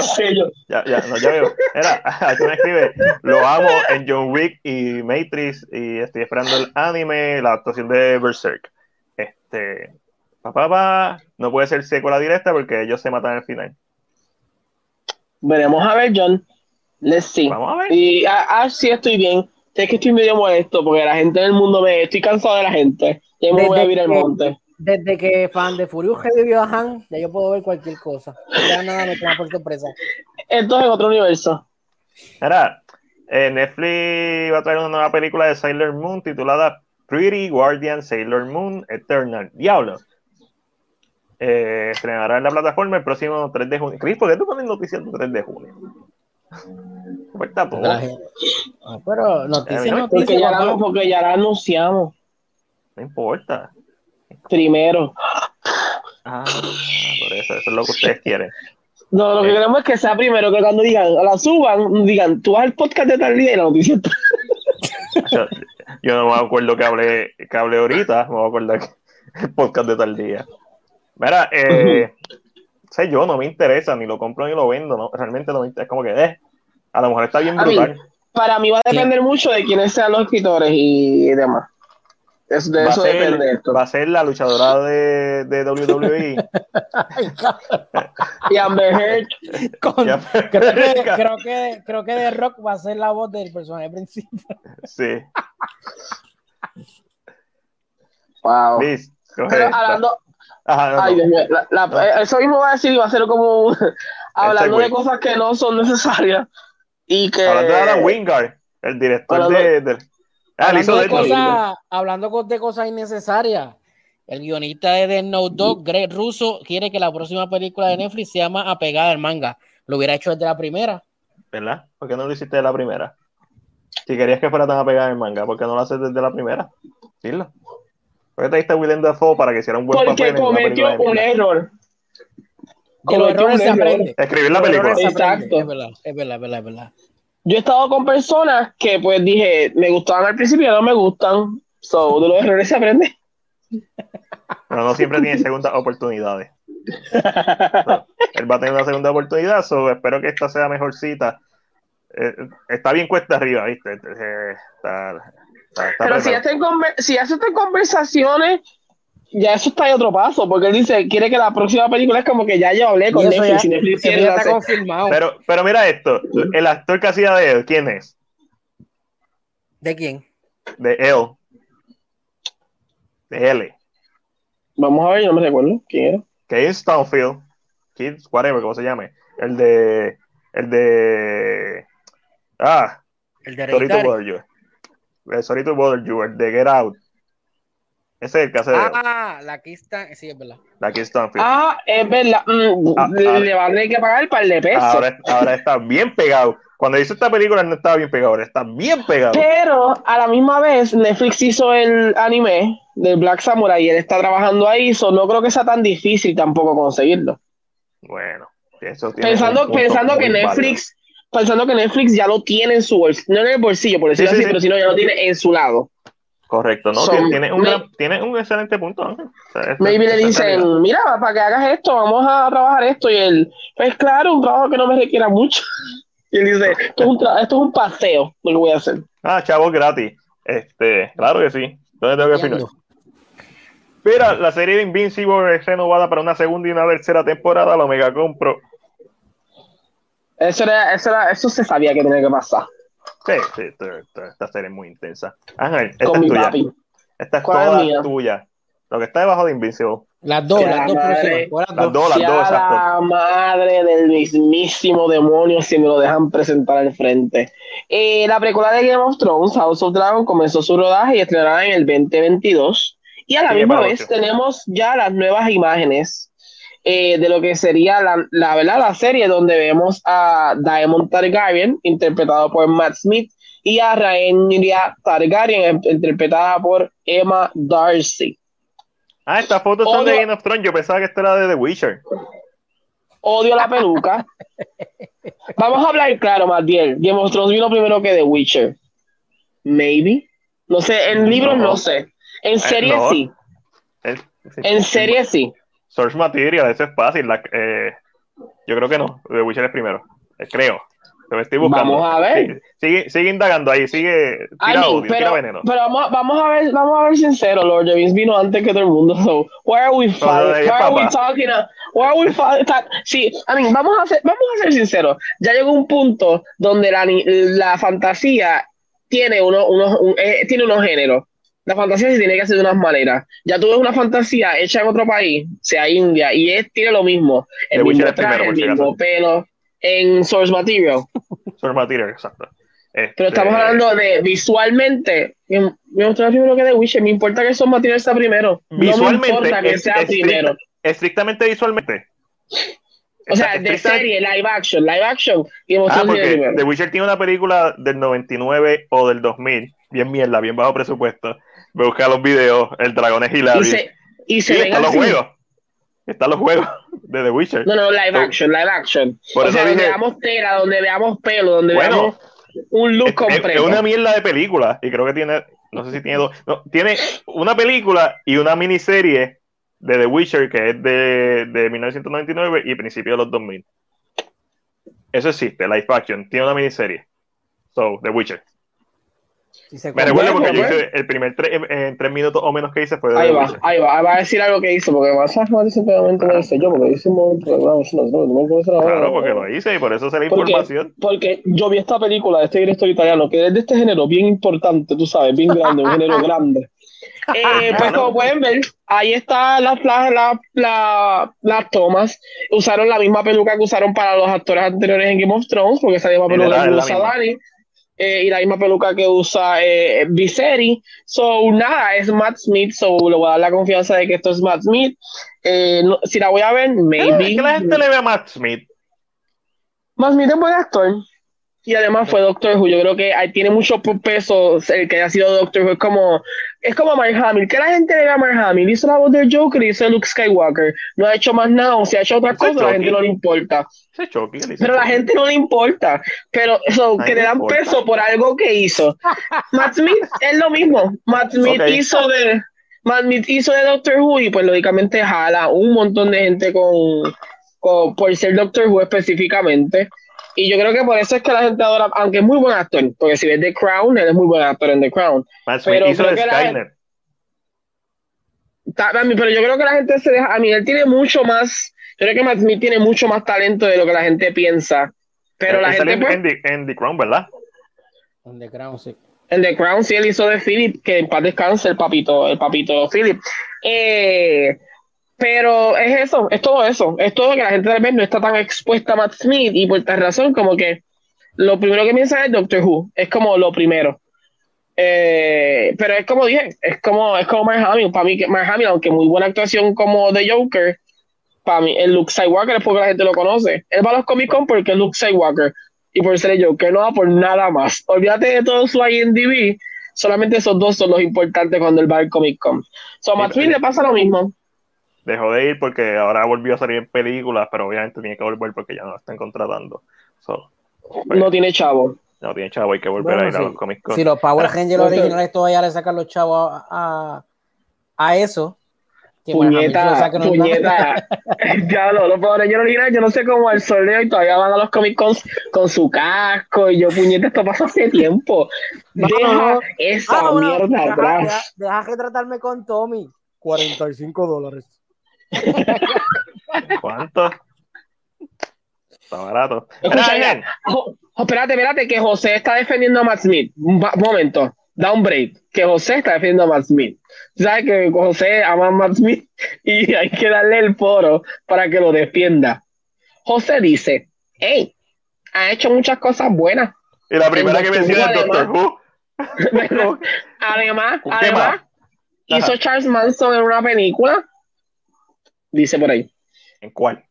Ya, ya, no, ya veo. Era, aquí me escribe, lo amo en John Wick y Matrix y estoy esperando el anime, la actuación de Berserk. Este, papá, papá, no puede ser secuela directa porque ellos se matan al final. Veremos a ver, John. Let's see. Vamos a ver. Y ah, ah, sí estoy bien. Es que estoy medio molesto porque la gente del mundo me. Estoy cansado de la gente. Ya me voy a Desde ir al que- monte. Desde que fan de Furious revivió a Han, ya yo puedo ver cualquier cosa. Ya nada me toma por sorpresa. Esto es en otro universo. Mira, eh, Netflix va a traer una nueva película de Sailor Moon titulada Pretty Guardian Sailor Moon Eternal. Diablo. Eh, estrenará en la plataforma el próximo 3 de junio. Chris, ¿por qué tú pones noticias del 3 de junio? Pues Ah, pero noticias, no, Porque noticias. ya, la, porque ya la anunciamos No importa. primero. Ah, por eso, eso es lo que ustedes quieren. No, lo que Eh. queremos es que sea primero, que cuando digan, la suban, digan, tú vas al podcast de tal día y la noticia está. Yo, yo no me acuerdo que hablé, que hablé ahorita, me voy a acordar que el podcast de tal día. Mira, eh, sé yo, no me interesa, ni lo compro ni lo vendo, ¿no? Realmente no me interesa, es como que, eh, a lo mejor está bien mí, brutal. Para mí va a depender mucho de quiénes sean los escritores y demás. Es- de Va a, eso depende ser, esto. va a ser la luchadora de, de WWE. Y Amber Heard, Con- creo, que, creo, que, creo que The Rock va a ser la voz del personaje principal. Sí, wow. Liz, Pero esta. hablando, Ajá, no, ay no. Dios mío, la- la- eh, eso mismo va a decir, va a ser como un- hablando de cosas que no son necesarias y que Hablando de Wingard, el director Hablando- de, de- Ah, hablando, de cosas, hablando de cosas innecesarias, el guionista de The Note Dog, Greg Russo, quiere que la próxima película de Netflix se llama Apegada al manga. Lo hubiera hecho desde la primera. ¿verdad? ¿Por qué no lo hiciste de la primera? Si querías que fuera tan apegada el manga, ¿por qué no lo haces desde la primera? Dilo. ¿Por qué te diste a Willem Dafoe para que hiciera un buen porque papel en una cometió un error. De los Cometió errores un se error. aprende. Escribir la película. Exacto. Es verdad, es verdad, es verdad, es verdad. Yo he estado con personas que pues dije, me gustaban al principio y no me gustan. So, de los errores se aprende. Pero no siempre tiene segundas oportunidades. No, él va a tener una segunda oportunidad, so espero que esta sea mejorcita. Eh, está bien cuesta arriba, ¿viste? Eh, está, está- está Pero si preparado. ya, está en conver- si ya se está en conversaciones, ya eso está en otro paso, porque él dice, quiere que la próxima película es como que ya yo hablé con Netflix ya- y Netflix eso quiere ya está hacer- confirmado. pero, pero mira esto, el actor que hacía de él, ¿quién es? ¿De quién? De él. De L. Vamos a ver, yo no me recuerdo quién era. Kane Stonefield, Kids, whatever, como se llame. El de. El de. Ah, El de Sorry to Hereditary. bother you. Eh, Sorry to bother you, de Get Out. Ese es el que hace de Ah, la está. Sí, es verdad. la Stonefield. Ah, es verdad. mm, Ah, le, ahora- van a tener que pagar el par de pesos. ahora, ahora está bien pegado. Cuando hizo esta película no estaba bien pegado, ahora está bien pegado. Pero a la misma vez, Netflix hizo el anime del Black Samurai y él está trabajando ahí, so no creo que sea tan difícil tampoco conseguirlo. Bueno, eso tiene Pensando, un punto pensando que Netflix, pensando que Netflix ya lo tiene en su bolsillo, no en el bolsillo, por decirlo Sí, sí, así, sí. pero si no, ya lo tiene en su lado. Correcto, ¿no? Tiene, un me- gran- tiene un excelente punto, Ángel. O sea, esa- Maybe le dicen, mira, para que hagas esto, vamos a trabajar esto. Y él, pues claro, un trabajo que no me requiera mucho. Y él dice, esto es un, tra- esto es un paseo lo que voy a hacer. Ah, chavos gratis. Este, claro que sí. ¿Dónde tengo que firmar? Mira, la serie de Invincible es renovada para una segunda y una tercera temporada. Lo mega compro. Eso, era, eso, era, eso se sabía que tenía que pasar Sí, sí, esta, serie es muy intensa. Ángel, esta con es mi tuya. papi. Esta es ¿Cuál es toda mía? tuya. Lo que está debajo de Invincible. Las dos, las dos madre. las dos. las dos, exacto. la madre del mismísimo demonio si me lo dejan presentar al frente. Eh, la precuela de Game of Thrones, House of Dragon, comenzó su rodaje y estrenará en el 2022. Y a la Sigue misma vez tenemos ya las nuevas imágenes eh, de lo que sería la, la, ¿verdad? la serie donde vemos a Diamond Targaryen, interpretado por Matt Smith, y a Rhaenyra Targaryen, interpretada por Emma Darcy. Ah, estas fotos son de Game of Thrones. Yo pensaba que esto era de The Witcher. Odio la peluca. Vamos a hablar claro, más bien. Game of Thrones vino primero que The Witcher. Maybe. No sé, en libros no, No. sé. En serie no. sí. Es- sí. En serie sí. Source Material, eso es fácil. La- eh, yo creo que no. The Witcher es primero. Eh, creo. Lo estoy buscando. Vamos a ver. Sigue, sigue, indagando ahí. Sigue. I Tira mean, odio, tira pero, veneno. pero vamos, vamos a ver, vamos a ver sincero, Lord James vino antes que todo el mundo. So, why are we fighting? Why are we talking? Why are we fighting? Sí, I mean, vamos a ser, vamos a ser sinceros. Ya llegó un punto donde la, la fantasía tiene uno, unos, un- eh, tiene unos géneros. La fantasía se tiene que hacer de unas maneras. Ya tú ves una fantasía hecha en otro país, sea India, y es, tiene lo mismo. El Witcher mismo es primero, traje, el mismo pelo, en Source Material. Source Material, exacto. Este, Pero estamos hablando de visualmente. Me me gusta primero que The Witcher. Me importa que Son Material está primero. Visualmente. No me importa que es- sea estricta- primero. estrictamente visualmente. O sea, de serie, live action, live action. Y Ah, porque. The Witcher tiene una película del 99 o del 2000, bien mierda, bien bajo presupuesto. Me busca los videos, el dragón es Y hilario. se, y se Sí, ven están los juegos. Están los juegos de The Witcher. No, no, live action, live action. Por o eso sea, donde veamos tela, donde veamos pelo, donde Bueno, veamos un look Es, completo. es una mierda de película y creo que tiene, no sé si tiene dos, no, tiene una película y una miniserie de The Witcher que es de, de 1999 y principios de los 2000. Eso existe, live action, tiene una miniserie. So, The Witcher. Si se Me Bueno, recuerdo porque yo hice el primer tre- en- tres minutos o menos que hice fue de Ahí va, ahí va, ahí va a decir algo que hizo, porque vas a más ese momento lo hice yo, porque hice un momento de no, no, no, no hacer ahora. Claro, porque lo hice y por eso sé la Porque- información. Porque yo vi esta película de este director italiano, que es de este género bien importante, tú sabes, bien grande, un género grande. Eh, pues como pueden ver, ahí están las, las, las, las, las tomas. Usaron la misma peluca que usaron para los actores anteriores en Game of Thrones, porque esa misma peluca que la usa. Dani. Eh, y la misma peluca que usa eh, Viserys. So, nada, es Matt Smith. So, le voy a dar la confianza de que esto es Matt Smith. Eh, no- si la voy a ver, maybe. que la gente le ve a Matt Smith. Matt Smith es buen actor. Y además fue Doctor Who. Yo creo que ahí tiene mucho peso el que haya sido Doctor Who. Es como, es como Mark Hamill. ¿Qué la gente le ve a Mark Hamill? Hizo la voz del Joker y hizo Luke Skywalker. No ha hecho más nada. O si ha hecho otras cosas, a la gente no le importa. Pero a la gente no le importa. Pero eso, Ay, que le dan importa. peso por algo que hizo. Matt Smith es lo mismo. Matt Smith hizo de Matt Smith hizo de Doctor Who y pues lógicamente jala un montón de gente con, con- por ser Doctor Who específicamente. Y yo creo que por eso es que la gente adora, aunque es muy buen actor, porque si ves The Crown, él es muy buen actor en The Crown. Smith pero hizo creo de que la- mí- Pero yo creo que la gente se deja, a mí él tiene mucho más, yo creo que Matt Smith tiene mucho más talento de lo que la gente piensa. Pero la gente pues, en, The, en The Crown, ¿verdad? On the ground, sí. En The Crown sí él hizo de Philip, que en paz descanse el papito, el papito Philip. Eh, pero es eso, es todo eso. Es todo que la gente tal vez no está tan expuesta a Matt Smith y por tal razón como que lo primero que piensa es Doctor Who. Es como lo primero. Eh, pero es como dije, es como, es como Mark Hamill. Para mí, Mark Hamill, aunque muy buena actuación como The Joker, para mí, el Luke Skywalker es porque la gente lo conoce. Él va a los Comic Con porque es Luke Skywalker y por ser el Joker, no va por nada más. Olvídate de todo su IMDb, solamente esos dos son los importantes cuando él va al Comic Con. So, a Matt Smith le pasa lo mismo. Dejó de ir porque ahora volvió a salir en películas, pero obviamente tiene que volver porque ya no lo están contratando. So, No tiene chavo. no tiene chavo, hay que volver Bueno, a ir a los Comic Con. Si los Power Rangers originales todavía le sacan los chavos a, a, a eso. lo Puñeta, saque, no- puñeta. Diablo, los pobres yo original, yo no sé cómo al soleo y todavía van a los Comic con su casco y yo, puñeta, esto pasó hace tiempo. No, Deja no. esa Ah, bueno, mierda deja, atrás. deja, deja que tratarme con Tommy. 45 dólares. ¿Cuánto? Está barato. Escucha, Mira, mira, Jo- espérate, espérate, que José está defendiendo a Matt Smith. Un momento, da un break. Que José está defendiendo a Matt Smith. Sabes que José ama a Matt Smith y hay que darle el foro para que lo defienda. José dice, hey, ha hecho muchas cosas buenas. Y la primera que menciona es Doctor Who. Además, ¿Qué además, más? hizo. Charles Manson en una película. Dice por ahí. ¿En cuál?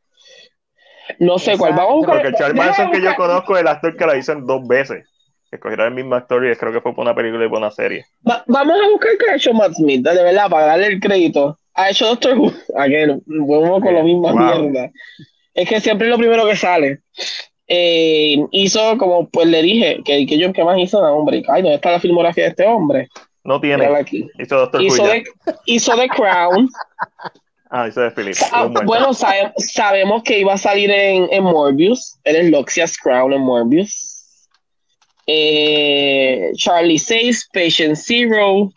No sé cuál. Vamos a buscar. Porque Charles déjame Manson que yo conozco es el actor que la hizo en dos veces. Que escogieron el mismo actor y creo que fue por una película y por una serie. Va- vamos a buscar qué ha hecho Matt Smith, de verdad, para darle el crédito. Ha hecho Doctor Who. Again, volvemos con lo mismo Wow. mierda. Es que siempre es lo primero que sale. Eh, hizo, como pues le dije, que, que yo, ¿qué más hizo? No, hombre, ay, ¿dónde está la filmografía de este hombre? No tiene. Hizo Doctor Who. Hizo de, hizo The Crown. Ah, hizo de Philip. Ah, bueno, sabe- sabemos que iba a salir en, en Morbius. Él es Loxias Crown en Morbius. Eh, Charlie 6, Patient Zero,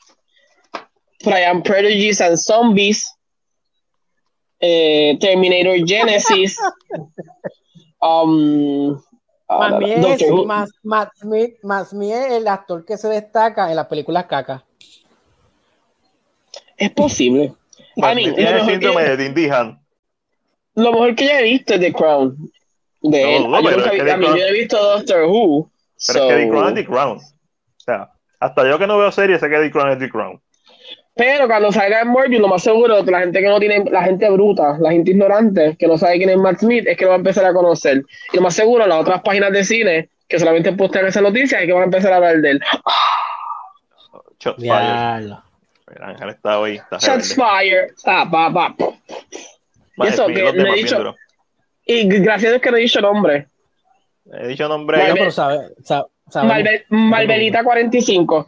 Priam Prodigies and Zombies, eh, Terminator Genesis, um, ah, Más bien Doctor es Who. más, Matt Smith, Matt Smith es el actor que se destaca en las películas caca. Es posible. Tiene lo el mejor síndrome que- de Dindy Han. Lo mejor que yo he visto es The Crown. De No, él. no, Ah, yo, nunca es que Crown- yo he visto Doctor Who. Pero es que The Crown es The Crown. O sea, hasta yo que no veo series sé que The Crown es The Crown. Pero cuando salga en Morbius, lo más seguro, que la gente que no tiene, la gente bruta, la gente ignorante, que no sabe quién es Matt Smith, es que lo va a empezar a conocer. Y lo más seguro, las otras páginas de cine, que solamente postean esas noticias, es que van a empezar a hablar de él. Diablo. El Ángel está hoy. Está Shots fire. Ah, pa. Y eso, que no he dicho. Y gracias a Dios que no he dicho nombre. He dicho nombre. No, pero sabe, sabe, sabe- Malve- Malvelita 45.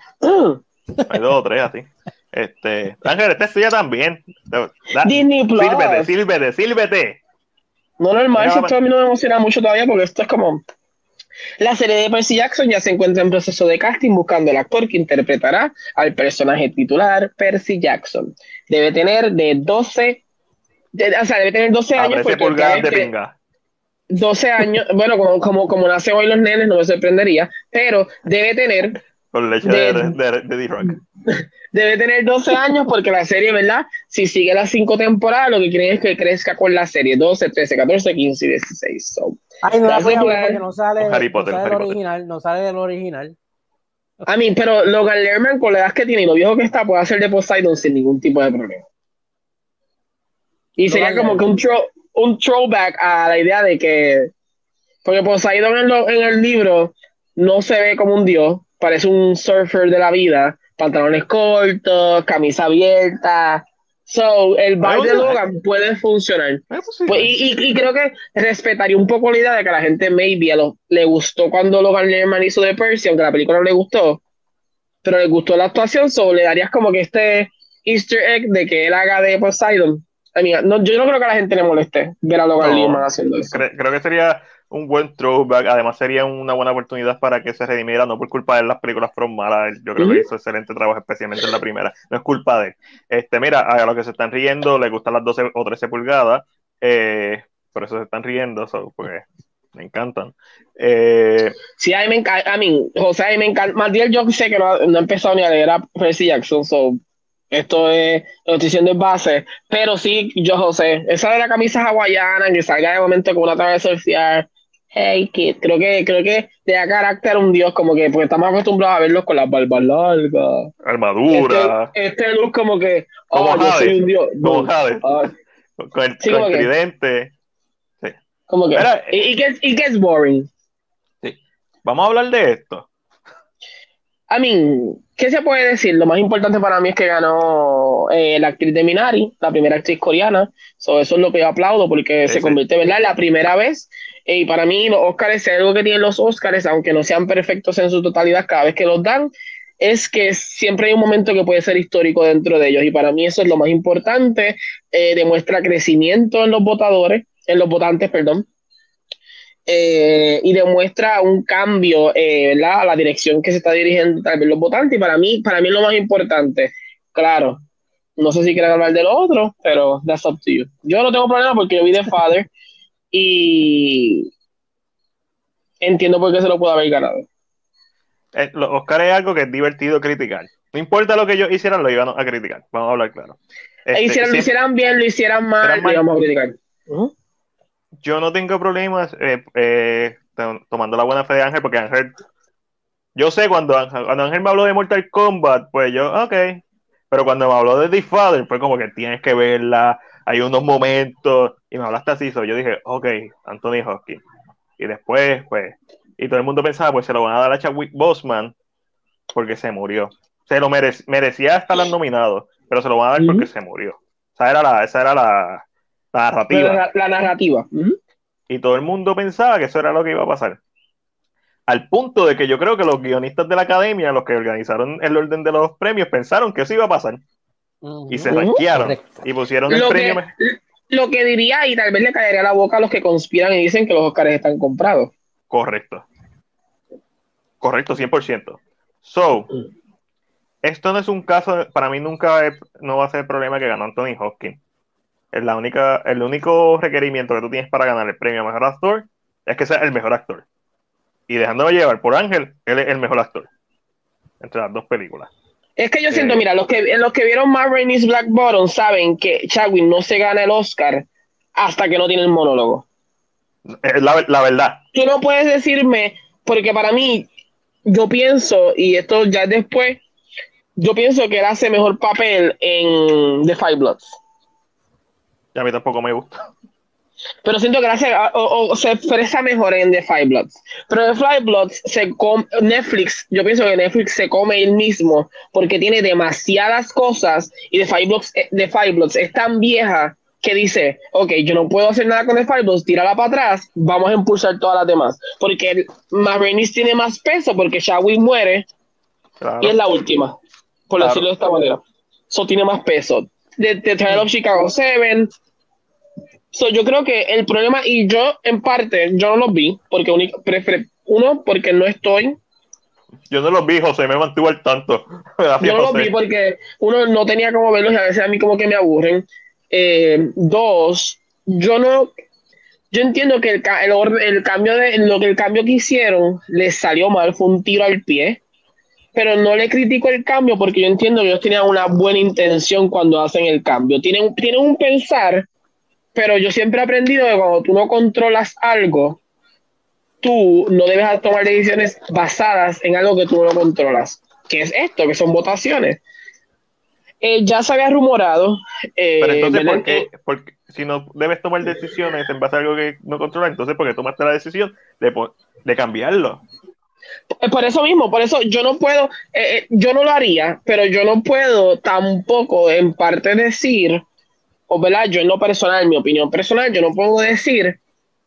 Hay dos o tres así. Este, Ángel, este es tuya también. Da- Disney Plus. Sírvete, sírvete, sírvete. No normal, va- esto a mí no me emociona mucho todavía porque esto es como. La serie de Percy Jackson ya se encuentra en proceso de casting buscando el actor que interpretará al personaje titular, Percy Jackson. Debe tener de 12. de- o sea, debe tener 12 años. Porque pulgar de obviamente- pinga. 12 años, bueno, como, como, como nacen hoy los nenes, no me sorprendería, pero debe tener, Con leche de- de, de, D-Rock. debe tener 12 años porque la serie, ¿verdad? Si sigue las cinco temporadas, lo que quieren es que crezca con la serie 12, 13, 14, 15 y 16. So, Ay, no la voy a porque no sale, Harry Potter, no sale Harry del Potter. original, no sale del original. A mí, pero Logan Lerman, con la edad que tiene y lo viejo que está, puede hacer de Poseidon sin ningún tipo de problema. Y sería como que un, throw- un throwback a la idea de que. Porque Poseidon en, lo- en el libro no se ve como un dios, parece un surfer de la vida, pantalones cortos, camisa abierta. So, el vibe de Logan puede funcionar. Pues. Pues, y, y- y creo que respetaría un poco la idea de que a la gente maybe a lo- le gustó cuando Logan Lerman hizo de Percy, aunque la película no le gustó, pero le gustó la actuación, so le darías como que este easter egg de que él haga de Poseidon. I mean, no, yo no creo que a la gente le moleste ver a Logan No. Lerman haciendo eso. Cre- creo que sería un buen throwback. Además, sería una buena oportunidad para que se redimiera. No por culpa de él, las películas fueron malas. Yo creo que hizo excelente trabajo, especialmente en la primera. No es culpa de él. Este, mira, a los que se están riendo les gustan las 12 o 13 pulgadas. Eh, por eso se están riendo, so, porque me encantan. Eh, Sí, a mí me encanta, a mí, José, a mí me encanta. Matiel, yo sé que no, no ha empezado ni a leer a Percy Jackson, so esto es, diciendo en base, pero sí, yo, José, esa de la camisa hawaiana, que salga de momento con una de surfear, hey, kid, creo que, creo que le da carácter a un dios, como que, porque estamos acostumbrados a verlos con las barbas largas. armadura, Este, este look como que, Como oh, yo Jade. soy un dios. como No, Jade, ah, con el, Sí, con como el que- tridente. como que, y que es boring. Vamos a hablar de esto. I mean, ¿qué se puede decir? Lo más importante para mí es que ganó eh, la actriz de Minari, la primera actriz coreana. So, eso es lo que yo aplaudo porque Sí, se sí. convierte, ¿verdad? La primera vez. Y para mí, los Oscars, si hay algo que tienen los Oscars, aunque no sean perfectos en su totalidad cada vez que los dan, es que siempre hay un momento que puede ser histórico dentro de ellos. Y para mí eso es lo más importante. Eh, demuestra crecimiento en los votadores, en los votantes, perdón. Eh, y demuestra un cambio eh, a la dirección que se está dirigiendo tal vez los votantes y para mí, para mí es lo más importante, claro, no sé si quieren hablar de lo otro, pero that's up to you. Yo no tengo problema porque yo vi The Father y entiendo por qué se lo puede haber ganado. Eh, los Oscar es algo que es divertido criticar. No importa lo que ellos hicieran, lo iban a criticar. Vamos a hablar claro. E Este, hicieran, lo hicieran bien, lo hicieran mal, lo íbamos a criticar. Yo no tengo problemas eh, eh, to- tomando la buena fe de Ángel, porque Ángel, yo sé cuando Ángel, cuando Ángel me habló de Mortal Kombat, pues yo, ok, pero cuando me habló de The Father, fue como que tienes que verla, hay unos momentos, y me hablaste así, so yo dije, ok, Anthony Hopkins, y después, pues, y todo el mundo pensaba, pues se lo van a dar a Chadwick Boseman, porque se murió, se lo merec- merecía estar nominado, pero se lo van a dar porque se murió, esa era la, esa era la, la narrativa. La, la narrativa. Y todo el mundo pensaba que eso era lo que iba a pasar. Al punto de que yo creo que los guionistas de la academia, los que organizaron el orden de los premios, pensaron que eso iba a pasar y se Ujú. ranquearon Correcto. y pusieron el Lo premio. que, lo que diría, y tal vez le caería a la boca a los que conspiran y dicen que los Oscars están comprados. Correcto. Correcto, 100%. So, esto no es un caso, para mí nunca no va a ser el problema que ganó Anthony Hopkins. Es la única, el único requerimiento que tú tienes para ganar el premio a mejor actor es que sea el mejor actor. Y dejándome llevar por Ángel, él es el mejor actor. Entre las dos películas. Es que yo siento, Eh. mira, los que, los que vieron Matt Rainey's Black Bottom saben que Chadwick no se gana el Oscar hasta que no tiene el monólogo. Es la, la verdad. Tú no puedes decirme, porque para mí, yo pienso, y esto ya es después, yo pienso que él hace mejor papel en The Five Bloods. Y a mí tampoco me gusta. Pero siento que hace, o, o se expresa mejor en The Five Bloods. Pero The Five Bloods se come, Netflix, yo pienso que Netflix se come él mismo porque tiene demasiadas cosas y The Five Bloods, eh, The Five Bloods es tan vieja que dice, ok, yo no puedo hacer nada con el Fireballs, tírala para atrás, vamos a impulsar todas las demás. Porque Marines tiene más peso porque Shawty muere y es la última, por decirlo de esta manera. Eso tiene más peso. De, de Trial of Chicago 7. So, yo creo que el problema, y yo en parte, yo no lo vi, porque uno, porque no estoy yo no los vi, José, me mantuvo al tanto. yo no los vi porque uno no tenía como verlos y a veces a mí como que me aburren. Eh, dos, yo no, yo entiendo que el, el, cambio de lo que el cambio que hicieron les salió mal, fue un tiro al pie, pero no le critico el cambio porque yo entiendo que ellos tenían una buena intención cuando hacen el cambio. Tienen, tienen un pensar, pero yo siempre he aprendido que cuando tú no controlas algo, tú no debes tomar decisiones basadas en algo que tú no controlas. que es esto? Que son votaciones. Eh, ya se había rumorado. Eh, Pero entonces, ¿por qué? Porque si no debes tomar decisiones en base a algo que no controlas, entonces, ¿por qué tomaste la decisión de, de cambiarlo? Eh, por eso mismo, por eso yo no puedo, yo no lo haría, pero yo no puedo tampoco en parte decir, o verdad, yo en lo personal, en mi opinión personal, yo no puedo decir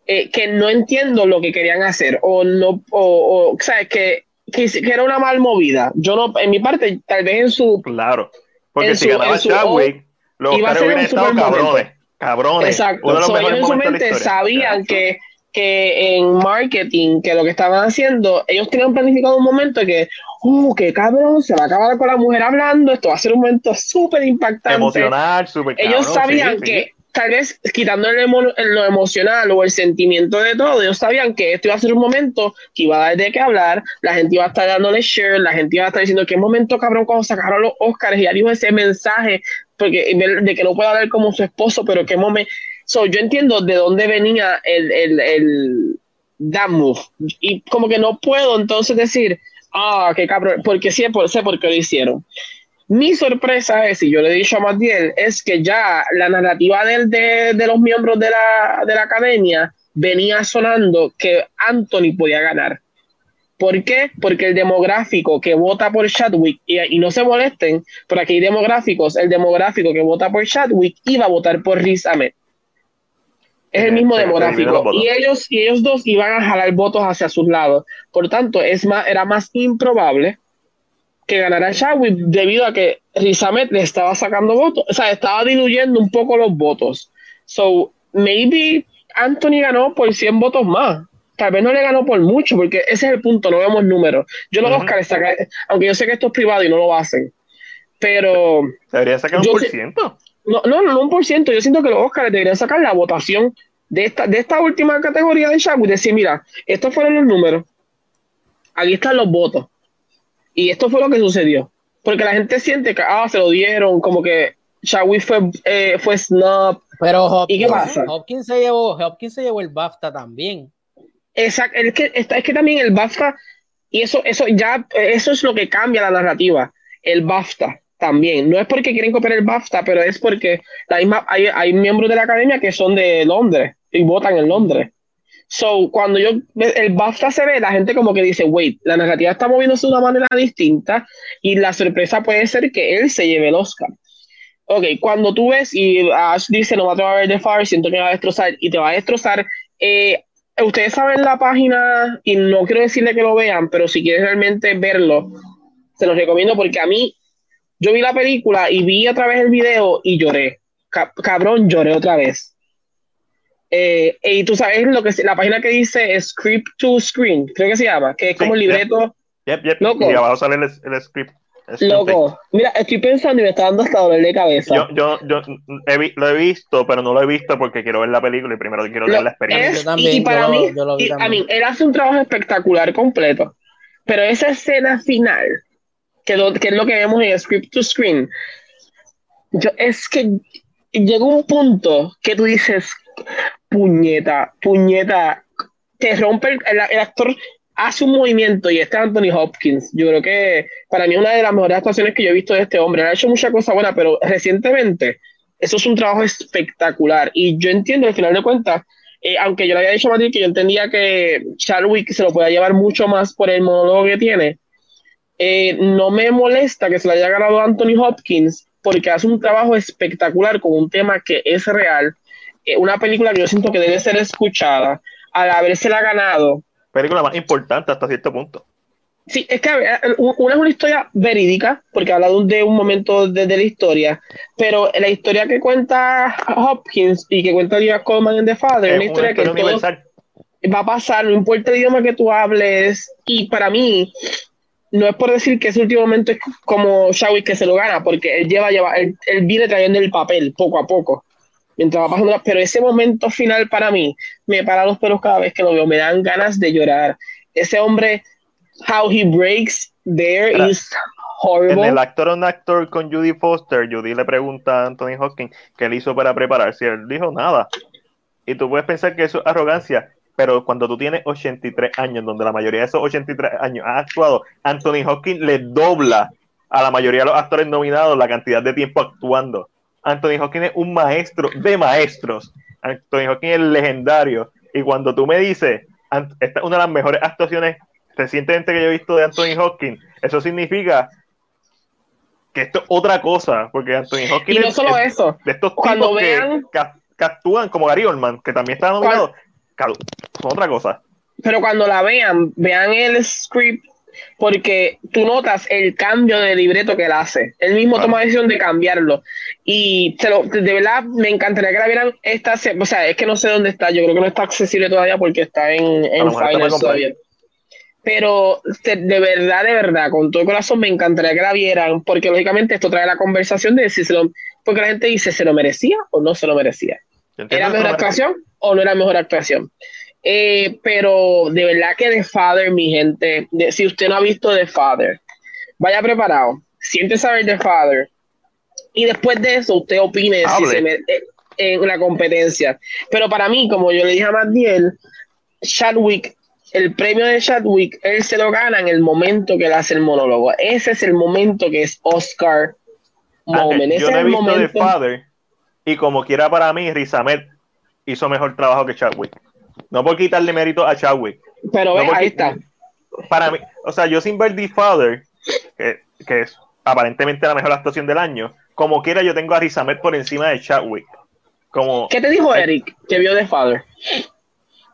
que no entiendo lo que querían hacer, o no, o, o sabes, que, que, que, era una mal movida. Yo no, en mi parte, tal vez en su. Claro porque si ganaba Chadwick, los Oscars hubieran estado cabrones. Cabrones. Exacto. Uno de los ellos en su mente sabían que, que en marketing, que lo que estaban haciendo, ellos tenían planificado un momento que, uh, qué cabrón, se va a acabar con la mujer hablando, esto va a ser un momento súper impactante. Emocional, súper Ellos sabían que tal vez quitando lo emocional o el sentimiento de todo, ellos sabían que esto iba a ser un momento que iba a dar de qué hablar, la gente iba a estar dándole share, la gente iba a estar diciendo qué momento cabrón cuando sacaron los Oscars y ya dijo ese mensaje porque, de, que no puede hablar como su esposo, pero qué momento. So, yo entiendo de dónde venía el, el, el y como que no puedo entonces decir, ah, qué cabrón, porque sí, sé por qué lo hicieron. Mi sorpresa es, y yo le he a Matiel, es que ya la narrativa de, de, de los miembros de la, de la academia venía sonando que Anthony podía ganar. ¿Por qué? Porque el demográfico que vota por Chadwick, y, no se molesten, por aquí hay demográficos, el demográfico que vota por Chadwick iba a votar por Riz Ahmed. Es el mismo demográfico. Y ellos, y ellos dos iban a jalar votos hacia sus lados. Por tanto, es más, era más improbable que ganara Chadwick debido a que Rizamet le estaba sacando votos, o sea, estaba diluyendo un poco los votos. So, maybe Anthony ganó por 100 votos más. Tal vez no le ganó por mucho, porque ese es el punto, no vemos números. Yo los Oscars, aunque yo sé que esto es privado y no lo hacen, pero... ¿Deberían sacar un por ciento? No, no, no, un por ciento. Yo siento que los Oscars deberían sacar la votación de esta, de esta última categoría de y decir, mira, estos fueron los números, aquí están los votos y esto fue lo que sucedió. Porque la gente siente que, ah, se lo dieron, como que Shawi fue, eh, fue snub. Pero Hopkins, ¿Y qué pasa? Hopkins se llevó, Hopkins se llevó el BAFTA también. Exacto, es que, es que también el BAFTA, y eso, eso ya, eso es lo que cambia la narrativa, el BAFTA también. No es porque quieren copiar el BAFTA, pero es porque la misma, hay, hay miembros de la academia que son de Londres y votan en Londres. So, cuando yo, el BAFTA se ve, la gente como que dice, wait, la narrativa está moviéndose de una manera distinta y la sorpresa puede ser que él se lleve el Oscar. Ok, cuando tú ves y Ash dice, no va a ver de Far, siento que me va a destrozar y te va a destrozar, eh, ustedes saben la página y no quiero decirle que lo vean, pero si quieres realmente verlo, se los recomiendo porque a mí, yo vi la película y vi a través del video y lloré. cabrón, lloré otra vez eh, y tú sabes lo que la página que dice script to screen, creo que se llama, que es como el libreto. Yep, yep, Loco. Y abajo sale el, script. Loco, mira, estoy pensando y me está dando hasta dolor de cabeza. Yo, yo, yo lo he visto, pero no lo he visto porque quiero ver la película y primero quiero ver la experiencia. y, para mí, a mí, él hace un trabajo espectacular completo, pero esa escena final, que, que es lo que vemos en script to screen, yo, es que llega un punto que tú dices, puñeta, puñeta, te rompe el, actor hace un movimiento y este Anthony Hopkins. Yo creo que para mí una de las mejores actuaciones que yo he visto de este hombre. Ha hecho mucha cosa buena, pero recientemente eso es un trabajo espectacular. Y yo entiendo, al final de cuentas, eh, aunque yo le había dicho a Matilde que yo entendía que Charwick se lo pueda llevar mucho más por el monólogo que tiene, eh, no me molesta que se lo haya ganado Anthony Hopkins porque hace un trabajo espectacular con un tema que es real, eh, una película que yo siento que debe ser escuchada, al habérsela ganado. Película más importante hasta cierto punto. Sí, es que una es una historia verídica, porque habla de un, de un momento de, la historia, pero la historia que cuenta Hopkins y que cuenta Diaz Coleman en The Father es una historia que va a pasar, no importa el idioma que tú hables, y para mí, no es por decir que ese último momento es como Shawi que se lo gana, porque él lleva, lleva, él, viene trayendo el papel poco a poco, mientras va pasando, pero ese momento final para mí me para los pelos cada vez que lo veo, me dan ganas de llorar. Ese hombre how he breaks there is horrible. En el actor un actor con Judy Foster, Judy le pregunta a Anthony Hopkins qué él hizo para prepararse. Él dijo nada. Y tú puedes pensar que eso es arrogancia, pero cuando tú tienes 83 años, donde la mayoría de esos 83 años ha actuado, Anthony Hopkins le dobla a la mayoría de los actores nominados la cantidad de tiempo actuando. Anthony Hopkins es un maestro de maestros. Anthony Hopkins es legendario. Y cuando tú me dices, esta es una de las mejores actuaciones recientemente que yo he visto de Anthony Hopkins, eso significa que esto es otra cosa, porque Anthony Hopkins y no solo eso, de estos cuando vean, que, actúan como Gary Oldman, que también está nominado, son otra cosa. Pero cuando la vean, vean el script, porque tú notas el cambio de libreto que él hace. Él mismo toma la decisión de cambiarlo. Y de verdad me encantaría que la vieran esta, o sea, es que no sé dónde está, yo creo que no está accesible todavía porque está en, en todavía pero de verdad, de verdad, con todo el corazón me encantaría que la vieran, porque lógicamente esto trae la conversación de si se lo, porque la gente dice, ¿se lo merecía o no se lo merecía? ¿Era mejor actuación o no era mejor actuación? Eh, pero de verdad que The Father, mi gente, si usted no ha visto The Father, vaya preparado, siente saber The Father, y después de eso usted opine si se mete en una competencia. Pero para mí, como yo le dije a Matiel, Chadwick el premio de Chadwick, él se lo gana en el momento que él hace el monólogo. Ese es el momento que es Oscar ah, moment. yo no he visto The Father y como quiera para mí, Riz Ahmed hizo mejor trabajo que Chadwick. No por quitarle mérito a Chadwick. Pero ahí está. Para mí, o sea, yo sin ver The Father, que, es aparentemente la mejor actuación del año, como quiera yo tengo a Riz Ahmed por encima de Chadwick. Como, ¿Qué te dijo Eric que vio The Father?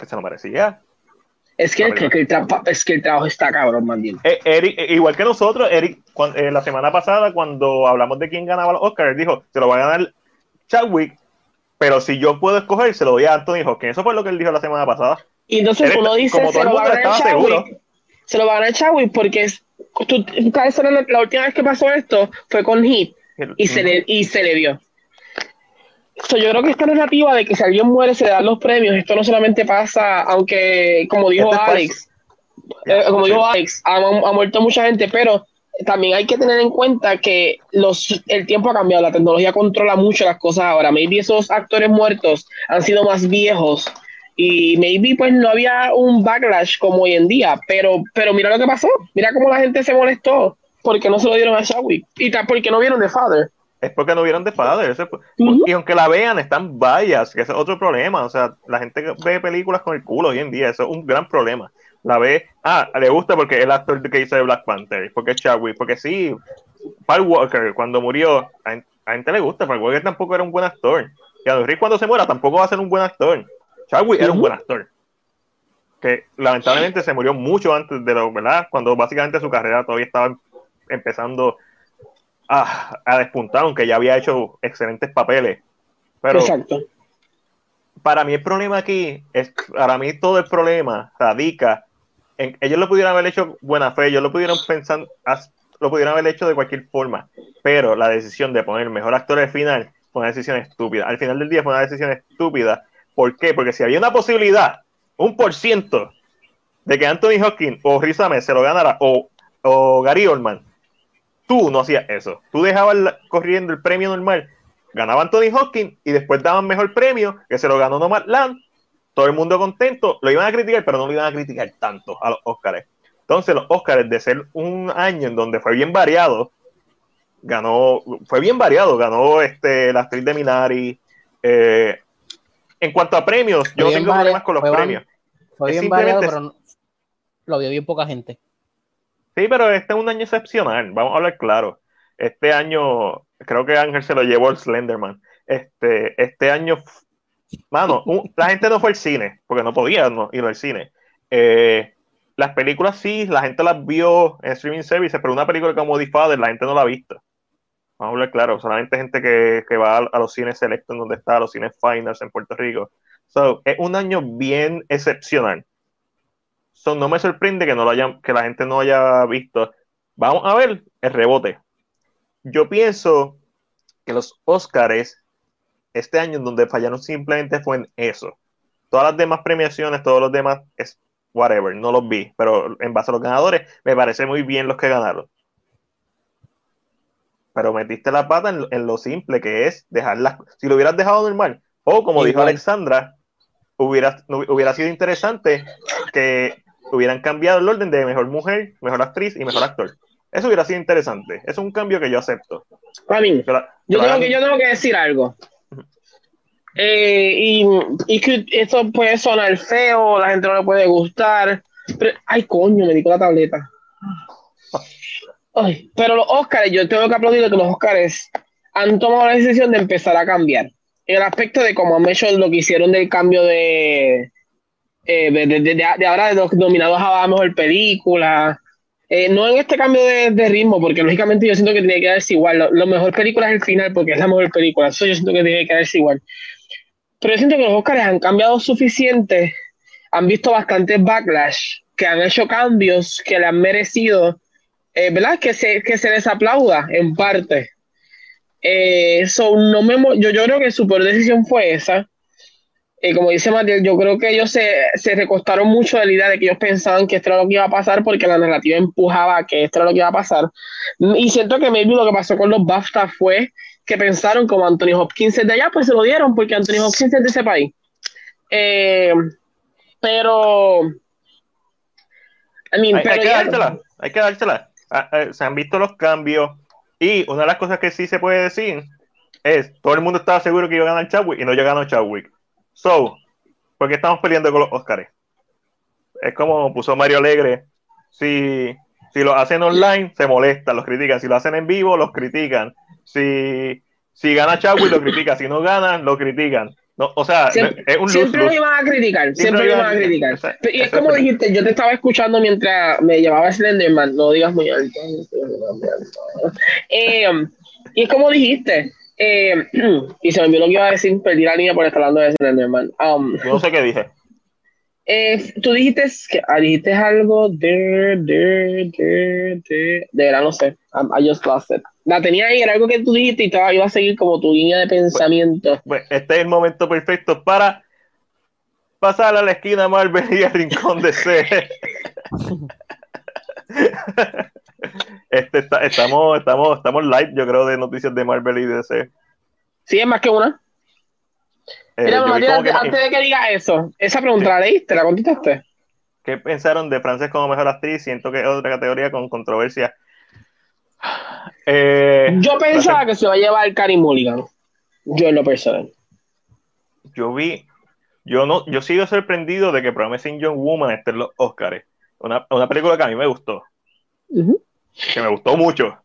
Se no parecía. Es que, el, es que el trabajo está cabrón, Mandil. Eh, Eric, eh, igual que nosotros, Eric, eh, la semana pasada, cuando hablamos de quién ganaba los Oscars, dijo: Se lo va a ganar Chadwick, pero si yo puedo escoger, se lo doy a Anthony Hopkins. Eso fue lo que él dijo la semana pasada. Y entonces uno dice: se lo, va a ganar Chadwick, se lo va a Chadwick porque tú, la última vez que pasó esto fue con Hit y, se le, y se le dio yo creo que esta narrativa de que si alguien muere se le dan los premios, esto no solamente pasa, aunque como dijo Alex, eh, como dijo Alex, ha, muerto mucha gente, pero también hay que tener en cuenta que los, el tiempo ha cambiado, la tecnología controla mucho las cosas ahora. Maybe esos actores muertos han sido más viejos y maybe pues no había un backlash como hoy en día, pero, pero mira lo que pasó, mira cómo la gente se molestó porque no se lo dieron a Shawi y porque no vieron The Father es porque no vieron de padre. Y aunque la vean, están vallas, que ese es otro problema. O sea, la gente ve películas con el culo hoy en día, eso es un gran problema. La ve, ah, le gusta porque es el actor que hizo de Black Panther, porque es Chadwick, porque sí, Paul Walker, cuando murió, a, gente le gusta, Paul Walker tampoco era un buen actor. Y a Rick cuando se muera tampoco va a ser un buen actor. Chadwick era un buen actor. Que lamentablemente se murió mucho antes de lo, ¿verdad? Cuando básicamente su carrera todavía estaba empezando a, a despuntar, aunque ya había hecho excelentes papeles. Pero Exacto. para mí el problema aquí es, para mí todo el problema radica en, ellos lo pudieran haber hecho buena fe, ellos lo pudieron pensar, lo pudieran haber hecho de cualquier forma, pero la decisión de poner mejor actor al final fue una decisión estúpida. Al final del día fue una decisión estúpida. ¿Por qué? Porque si había una posibilidad, un por ciento, de que Anthony Hopkins o Riz se lo ganara, o, o Gary Oldman, Tú no hacías eso. Tú dejabas corriendo el premio normal. Ganaba Anthony Hopkins y después daban mejor premio, que se lo ganó Land. Todo el mundo contento. Lo iban a criticar, pero no lo iban a criticar tanto a los Oscars. Entonces, los Oscars, de ser un año en donde fue bien variado, ganó, fue bien variado. Ganó este, la actriz de Minari. Eh, en cuanto a premios, yo no tengo problemas con los premios. Fue bien variado, pero lo vio bien poca gente. Sí, pero este es un año excepcional, vamos a hablar claro. Este año creo que Ángel se lo llevó el Slenderman. Este, este año, mano, la gente no fue al cine, porque no podía ir al cine. Eh, las películas sí, la gente las vio en streaming services, pero una película como The Father, la gente no la ha visto. Vamos a hablar claro, solamente gente que, que va a, los cines selectos donde está, a los cines finals en Puerto Rico. So, es un año bien excepcional. So, no me sorprende que, no lo hayan, que la gente no haya visto. Vamos a ver el rebote. Yo pienso que los Oscars este año donde fallaron simplemente fue en eso. Todas las demás premiaciones, todos los demás, es whatever, no los vi, pero en base a los ganadores, me parece muy bien los que ganaron pero metiste la pata en, lo simple que es dejarlas. Si lo hubieras dejado normal, o como dijo Alexandra, hubiera, hubiera sido interesante que hubieran cambiado el orden de mejor mujer, mejor actriz y mejor actor. Eso hubiera sido interesante. Es un cambio que yo acepto. A mí, yo, tengo que, yo tengo que decir algo. Eh, y, y, que esto puede sonar feo, la gente no le puede gustar. Pero, ay, coño, me dijo la tableta pero los Oscars, yo tengo que aplaudir que los Oscars han tomado la decisión de empezar a cambiar. En el aspecto de cómo han hecho lo que hicieron del cambio de, eh, de, ahora de los nominados a mejor película. Eh, no en este cambio de, ritmo, porque lógicamente yo siento que tiene que darse igual. Lo, mejor película es el final, porque es la mejor película. Eso yo siento que tiene que darse igual. Pero yo siento que los Oscars han cambiado suficiente, han visto bastantes backlash, que han hecho cambios que le han merecido eh, ¿verdad? Que se, que se les aplauda en parte. Eh, no me, yo, yo creo que su peor decisión fue esa. Eh, como dice Matiel, yo creo que ellos se, se, recostaron mucho de la idea de que ellos pensaban que esto era lo que iba a pasar porque la narrativa empujaba a que esto era lo que iba a pasar. Y siento que maybe lo que pasó con los BAFTA fue que pensaron como Anthony Hopkins es de allá, pues se lo dieron porque Anthony Hopkins es de ese país. pero... hay, que dársela, hay que dársela. Ah, eh, se han visto los cambios y una de las cosas que sí se puede decir es, todo el mundo estaba seguro que iba a ganar Chadwick y no llegó a Chadwick. So, ¿por qué estamos peleando con los Oscars? Es como puso Mario Alegre, si, si lo hacen online, se molestan, los critican, si lo hacen en vivo, los critican, si, si gana Chadwick, lo critican, si no ganan, lo critican. No, o sea, siempre, es un siempre lo iban a criticar, siempre, lo iban a criticar. y es como dijiste, yo te estaba escuchando mientras me llevaba Slenderman, no digas muy alto. Eh, y es como dijiste, eh, y se me olvidó lo que iba a decir, perdí la línea por estar hablando de Slenderman. Um, no sé qué dije. Eh, tú dijiste que ah, dijiste algo de, de, de, de, de no sé. I just lost it la tenía ahí, era algo que tú dijiste y iba a seguir como tu línea de pensamiento. Pues, este es el momento perfecto para pasar a la esquina Marvel y al rincón de C. este estamos, estamos, estamos live, yo creo, de noticias de Marvel y DC. Sí, es más que una. Eh, Mira, antes, de que diga eso, esa pregunta la leíste, la contestaste. ¿Qué pensaron de Frances como mejor actriz? Siento que es otra categoría con controversia eh, yo pensaba que se va a llevar Carrie Mulligan. Yo en lo personal. Yo vi, yo no, yo sigo sorprendido de que Promising Young Woman esté en los Oscars. Una, película que a mí me gustó. Que me gustó mucho.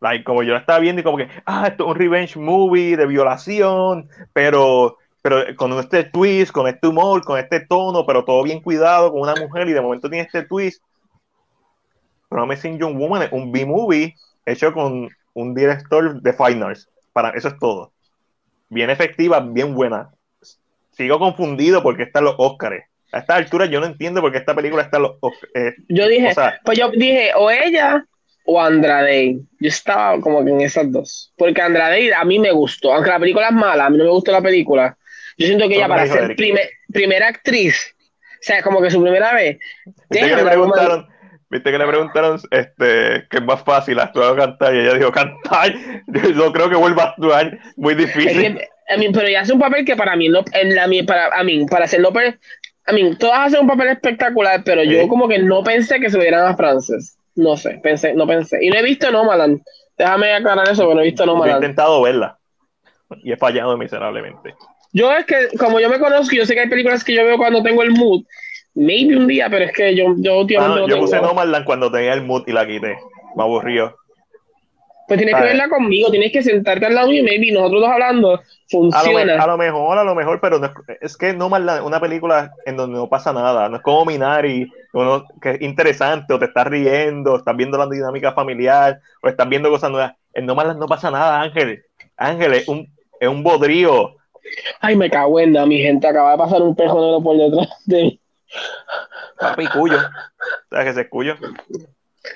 Like, como yo la estaba viendo y como que, ah, esto es un revenge movie de violación, pero, pero con este twist, con este humor, con este tono, pero todo bien cuidado, con una mujer y de momento tiene este twist Promising Young Woman es un B-movie hecho con un director de finals. Para eso es todo. Bien efectiva, bien buena. Sigo confundido porque están los Oscars. A esta altura yo no entiendo por qué esta película está en los Oscars. Eh, yo dije, pues yo dije, o ella o Andrade. Yo estaba como que en esas dos. Porque Andrade a mí me gustó. Aunque la película es mala, a mí no me gustó la película. Yo siento que ella para ser primera actriz, o sea, como que su primera vez. me preguntaron, Viste que le preguntaron este, que es más fácil actuar o cantar y ella dijo cantar. Yo creo que vuelva a actuar muy difícil. a mí, pero ella hace un papel que para mí, no, en la, para, a mí, para hacerlo, a mí, todas hacen un papel espectacular, pero yo como que no pensé que se hubieran a Frances. No sé, pensé, no pensé. Y no he visto Nomadland. Déjame aclarar eso, pero no he visto Nomadland. he intentado verla y he fallado miserablemente. Yo es que, como yo me conozco, yo sé que hay películas que yo veo cuando tengo el mood Maybe un día, pero es que yo, yo últimamente. Ah, yo puse Nomadland cuando tenía el mood y la quité. Me aburrió. Pues tienes que ¿Sabes? verla conmigo, tienes que sentarte al lado mío y maybe nosotros dos hablando A lo, me- funciona. a lo mejor, a lo mejor, pero no es, es que no más la- una película en donde no pasa nada, no es como Minari, uno, que es interesante, o te estás riendo, o estás viendo la dinámica familiar, o estás viendo cosas nuevas. En No más no pasa nada, Ángel. Ángel es un, es un bodrío. Ay, me cago en nada, mi gente, acaba de pasar un pejo negro por detrás de mí. Papi, cuyo. ¿Sabes que es cuyo?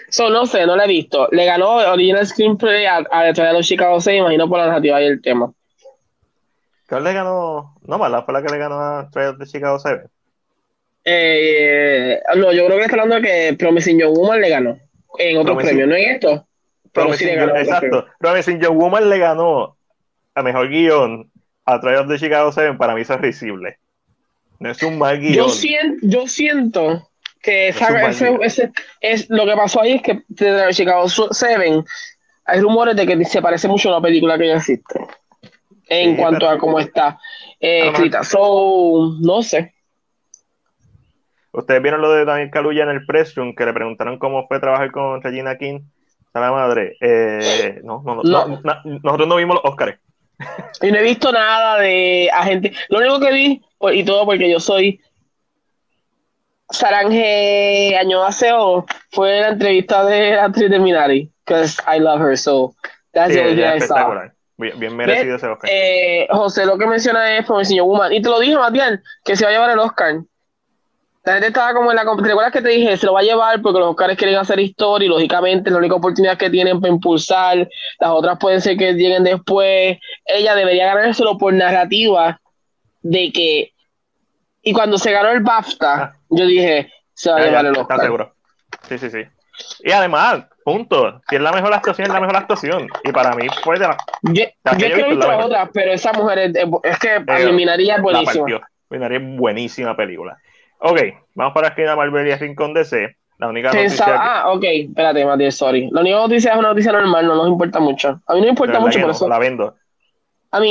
So, no sé, no la he visto. Le ganó Original Screenplay a, a Detroit de los Chicago 6, imagino por la narrativa y el tema. ¿Cuál le ganó? No más, fue la que le ganó a Trials de Chicago 7. Eh, no, yo creo que está hablando de que Promising Young Woman le ganó en otros Promising- premios, no en esto. Pero sí Promising le Young- ganó. exacto. Promising Young Woman le ganó a mejor guion a Trials de Chicago 7. Para mí eso es risible. No es un mal guion. Yo siento, yo siento que Es un esa- mal ese, guion. ese- es lo que pasó ahí es que de Chicago 7 hay rumores de que se parece mucho a una película que ya existe en Sí, cuanto a cómo está eh, A lo escrita. So, no sé. Ustedes vieron lo de Daniel Kaluuya en el press room, que le preguntaron cómo fue trabajar con Regina King. A la madre. Eh, no, no, no, nosotros no vimos los Oscars. Y no he visto nada de agente. Lo único que vi, y todo porque yo soy Saranje Año Aseo, fue la entrevista de la actriz de Minari, because I love her, so that's Sí, the only thing ella es I saw. espectacular. Bien, bien merecido ese Oscar. Eh, José lo que menciona es Promising Young Woman. Y te lo dije bien, que se va a llevar el Oscar. La gente estaba como en la... ¿Te recuerdas que te dije? Se lo va a llevar porque los Oscars quieren hacer historia y lógicamente la única oportunidad que tienen para impulsar. Las otras pueden ser que lleguen después. Ella debería ganárselo por narrativa de que... Y cuando se ganó el BAFTA, Ah. yo dije, se va a llevar el ¿Estás Oscar. seguro? Sí, sí, sí. Y además, punto. Si es la mejor actuación, es la mejor actuación. Y para mí fue de la, Yo, La yo he visto la otras, pero esa mujer es, que a Eh, mi Minari es buenísima. Minari es buenísima película. Ok, vamos para la esquina Marvel y el Rincón DC. La única Pensaba, noticia que- ah, ok, espérate, Matías, sorry. La única noticia es una noticia normal, no nos importa mucho. A mí no me importa mucho por no, eso. la vendo.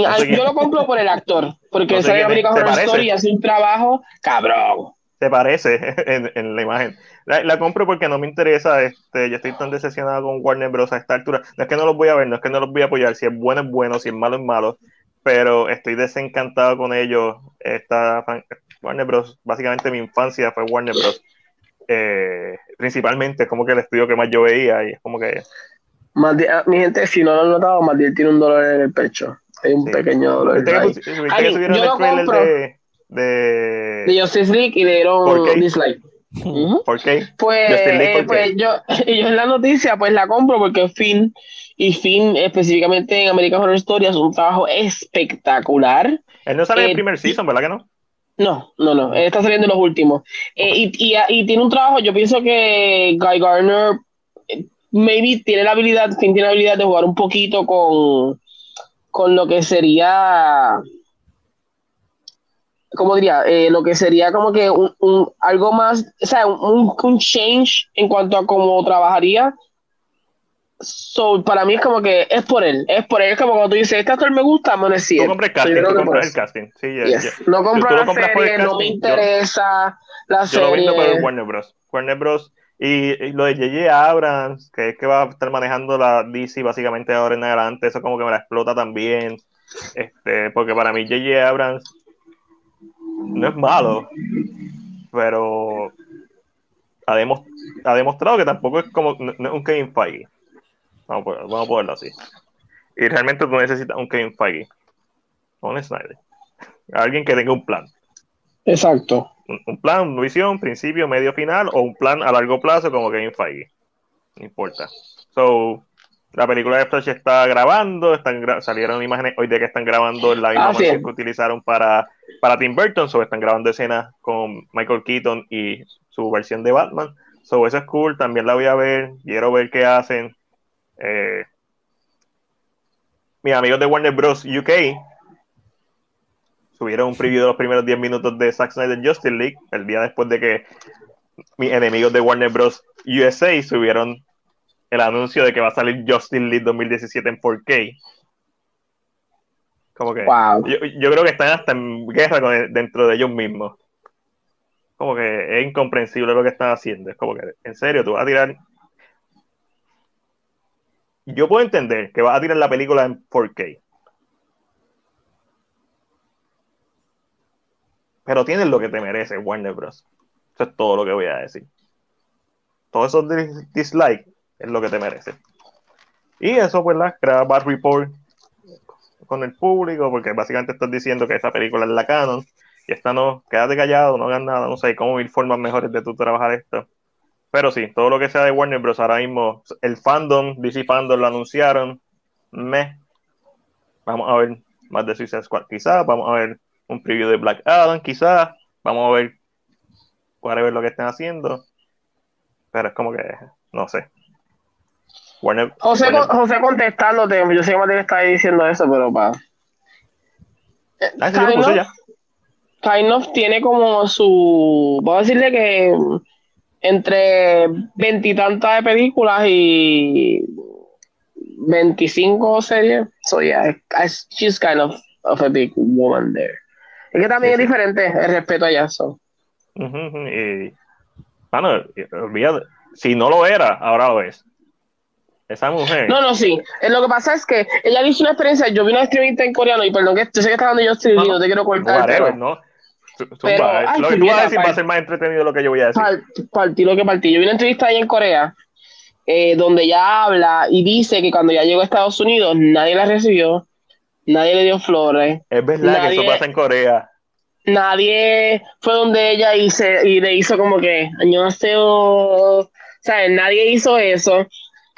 No sé a- quién- yo lo compro por el actor, porque No sé sale quién es, American ¿te Horror? Story y hace un trabajo cabrón. se parece en, en la imagen. La, la compro porque no me interesa, este, yo estoy tan decepcionado con Warner Bros. a esta altura. No es que no los voy a ver, no es que no los voy a apoyar, si es bueno es bueno, si es malo es malo, pero estoy desencantado con ellos. Esta Warner Bros. Básicamente mi infancia fue Warner Bros. Eh, principalmente es como que el estudio que más yo veía y es como que ah, mi gente, si no lo han notado, Matiel tiene un dolor en el pecho. Hay un Sí. pequeño dolor. ¿Viste que, ahí. pusi- viste Ay, que subieron yo lo compro. de, de, De Justice League y le ¿Por dieron qué? dislike. ¿Por qué? Pues, League, eh, ¿por pues qué? yo, y yo en la noticia pues la compro porque Finn y Finn específicamente en American Horror Story hace un trabajo espectacular. Él no sale en Eh, el primer y- season, ¿verdad que no? No, no, no, él está saliendo en los últimos. Eh, y, y, y tiene un trabajo, yo pienso que Guy Gardner eh, maybe tiene la habilidad, Finn tiene la habilidad de jugar un poquito con, con lo que sería, ¿cómo diría? Eh, lo que sería como que un, un- algo más, o sea, un, un change en cuanto a cómo trabajaría. So, para mí es como que es por él, es por él, es como cuando tú dices, este actor me gusta, bueno, sí. Tú compras el casting, tú compras el casting. Sí, Yes. ya. No compro la serie, no me casting, yo- interesa la Yo lo serie. vendo por Warner Bros. Warner Bros. Y, lo de J.J. Abrams, que es que va a estar manejando la DC básicamente ahora en adelante, eso como que me la explota también. Este, porque para mí J.J. Abrams no es malo, pero ha, demo- ha demostrado que tampoco es como un Kevin Feige. Vamos a, vamos a ponerlo así. Y realmente tú necesitas un Kevin Feige. Con Snyder. Alguien que tenga un plan Exacto. Un, un plan, una visión, principio, medio, final, o un plan a largo plazo como Kevin Feige. No importa. So, la película de Flash está grabando, están gra- salieron imágenes hoy de que están grabando la misma Ah, sí. que utilizaron para, para Tim Burton, so están grabando escenas con Michael Keaton y su versión de Batman. So, eso es cool, también la voy a ver, quiero ver qué hacen. Eh, mis amigos de Warner Bros. UK subieron un preview de los primeros 10 minutos de Zack Snyder Justice League, el día después de que mis enemigos de Warner Bros. USA subieron el anuncio de que va a salir Justice League 2017 en 4K. Como que Wow. yo, yo creo que están hasta en guerra con- dentro de ellos mismos. Como que es incomprensible lo que están haciendo. Es como que, en serio, tú vas a tirar. yo puedo entender que vas a tirar la película en 4K. Pero tienes lo que te merece, Warner Bros. Eso es todo lo que voy a decir. Todos esos dis- dislikes es lo que te merece. Y eso, pues, la crea bad report con el público, porque básicamente estás diciendo que esa película es la canon, y esta no, quédate callado, no hagas nada, no sé, cómo mil formas mejores de tú trabajar esto. Pero sí, todo lo que sea de Warner Bros. ahora mismo, el fandom, DC Fandom lo anunciaron, me. Vamos a ver más de Suicide Squad, quizás, vamos a ver un preview de Black Adam, quizás, vamos a ver ver lo que estén haciendo, pero es como que, no sé. Warner, José, Warner- José contestándote, yo sé que Mateo está diciendo eso, pero pa. Ah, sí, Kind of-. Kind of tiene como su. Puedo decirle que entre veintitantas de películas y 25 series. So yeah, I- she's kind of, of a big woman there. Es que también Sí, es sí. diferente el respeto. So. Ujú, ujú, y, mano, olvídate, si no lo era, ahora lo es. Esa mujer. No, no, sí. Eh, Lo que pasa es que ella hizo una experiencia. Yo vi una entrevista en coreano y perdón que yo sé que está hablando yo estoy No, te quiero cortar, whatever, pero ¿no? Zumba, pero, ay, lo que tú vas a decir va a ser más entretenido lo que yo voy a decir. par- partí lo que partí. Yo vi una entrevista ahí en Corea eh, donde ella habla y dice que cuando ya llegó a Estados Unidos nadie la recibió, nadie le dio flores, es verdad que eso nadie- pasa en Corea. nadie fue donde ella y, se- y le hizo como que año ¿sabes? Nadie hizo eso.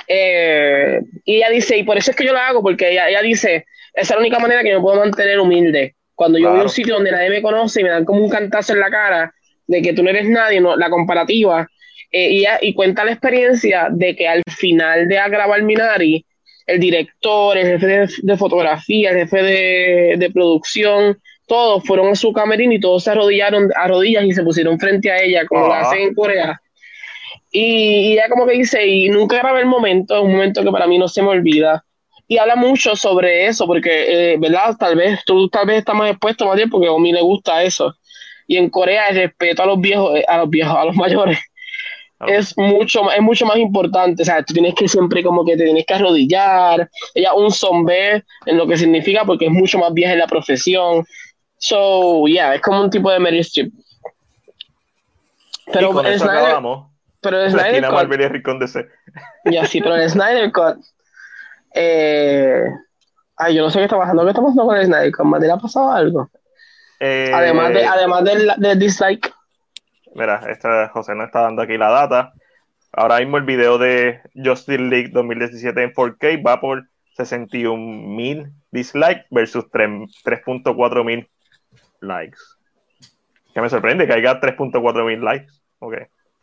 Eh, y ella dice, y por eso es que yo lo hago, porque ella, ella dice, esa es la única manera que me puedo mantener humilde. Cuando yo voy a un sitio donde nadie me conoce y me dan como un cantazo en la cara de que tú no eres nadie, no, la comparativa, eh, y, y cuenta la experiencia de que al final de a grabar Minari, el director, el jefe de, de fotografía, el jefe de, de producción, todos fueron a su camerino y todos se arrodillaron a rodillas y se pusieron frente a ella, como lo Ah. hacen en Corea. Y, y ella como que dice, y nunca grabé el momento, un momento que para mí no se me olvida. Y habla mucho sobre eso, porque, eh, ¿verdad? Tal vez tú tal vez estás más expuesto, más bien, porque a mí le gusta eso. Y en Corea el respeto a los viejos, eh, a los viejos, a los mayores, es mucho, es mucho más importante. O sea, tú tienes que siempre como que te tienes que arrodillar. Ella un sombrero en lo que significa porque es mucho más vieja en la profesión. So, yeah, es como un tipo de Meryl Streep. Pero y con el Snyder, acabamos. pero el Snyder Cut- Marvel y Rincón ya sí, pero el Snyder Cut. Eh, ay, yo no sé qué está pasando. ¿Qué está pasando con el Snyder Cut? ¿Mateo ha pasado algo? Eh, Además, de, además del, del dislike. Mira, esta, José nos está dando aquí la data. Ahora mismo el video de Justice League 2017 en 4K va por 61 mil dislikes versus 3 3.4 mil likes. Que me sorprende que haya 3.4 mil likes. Ok,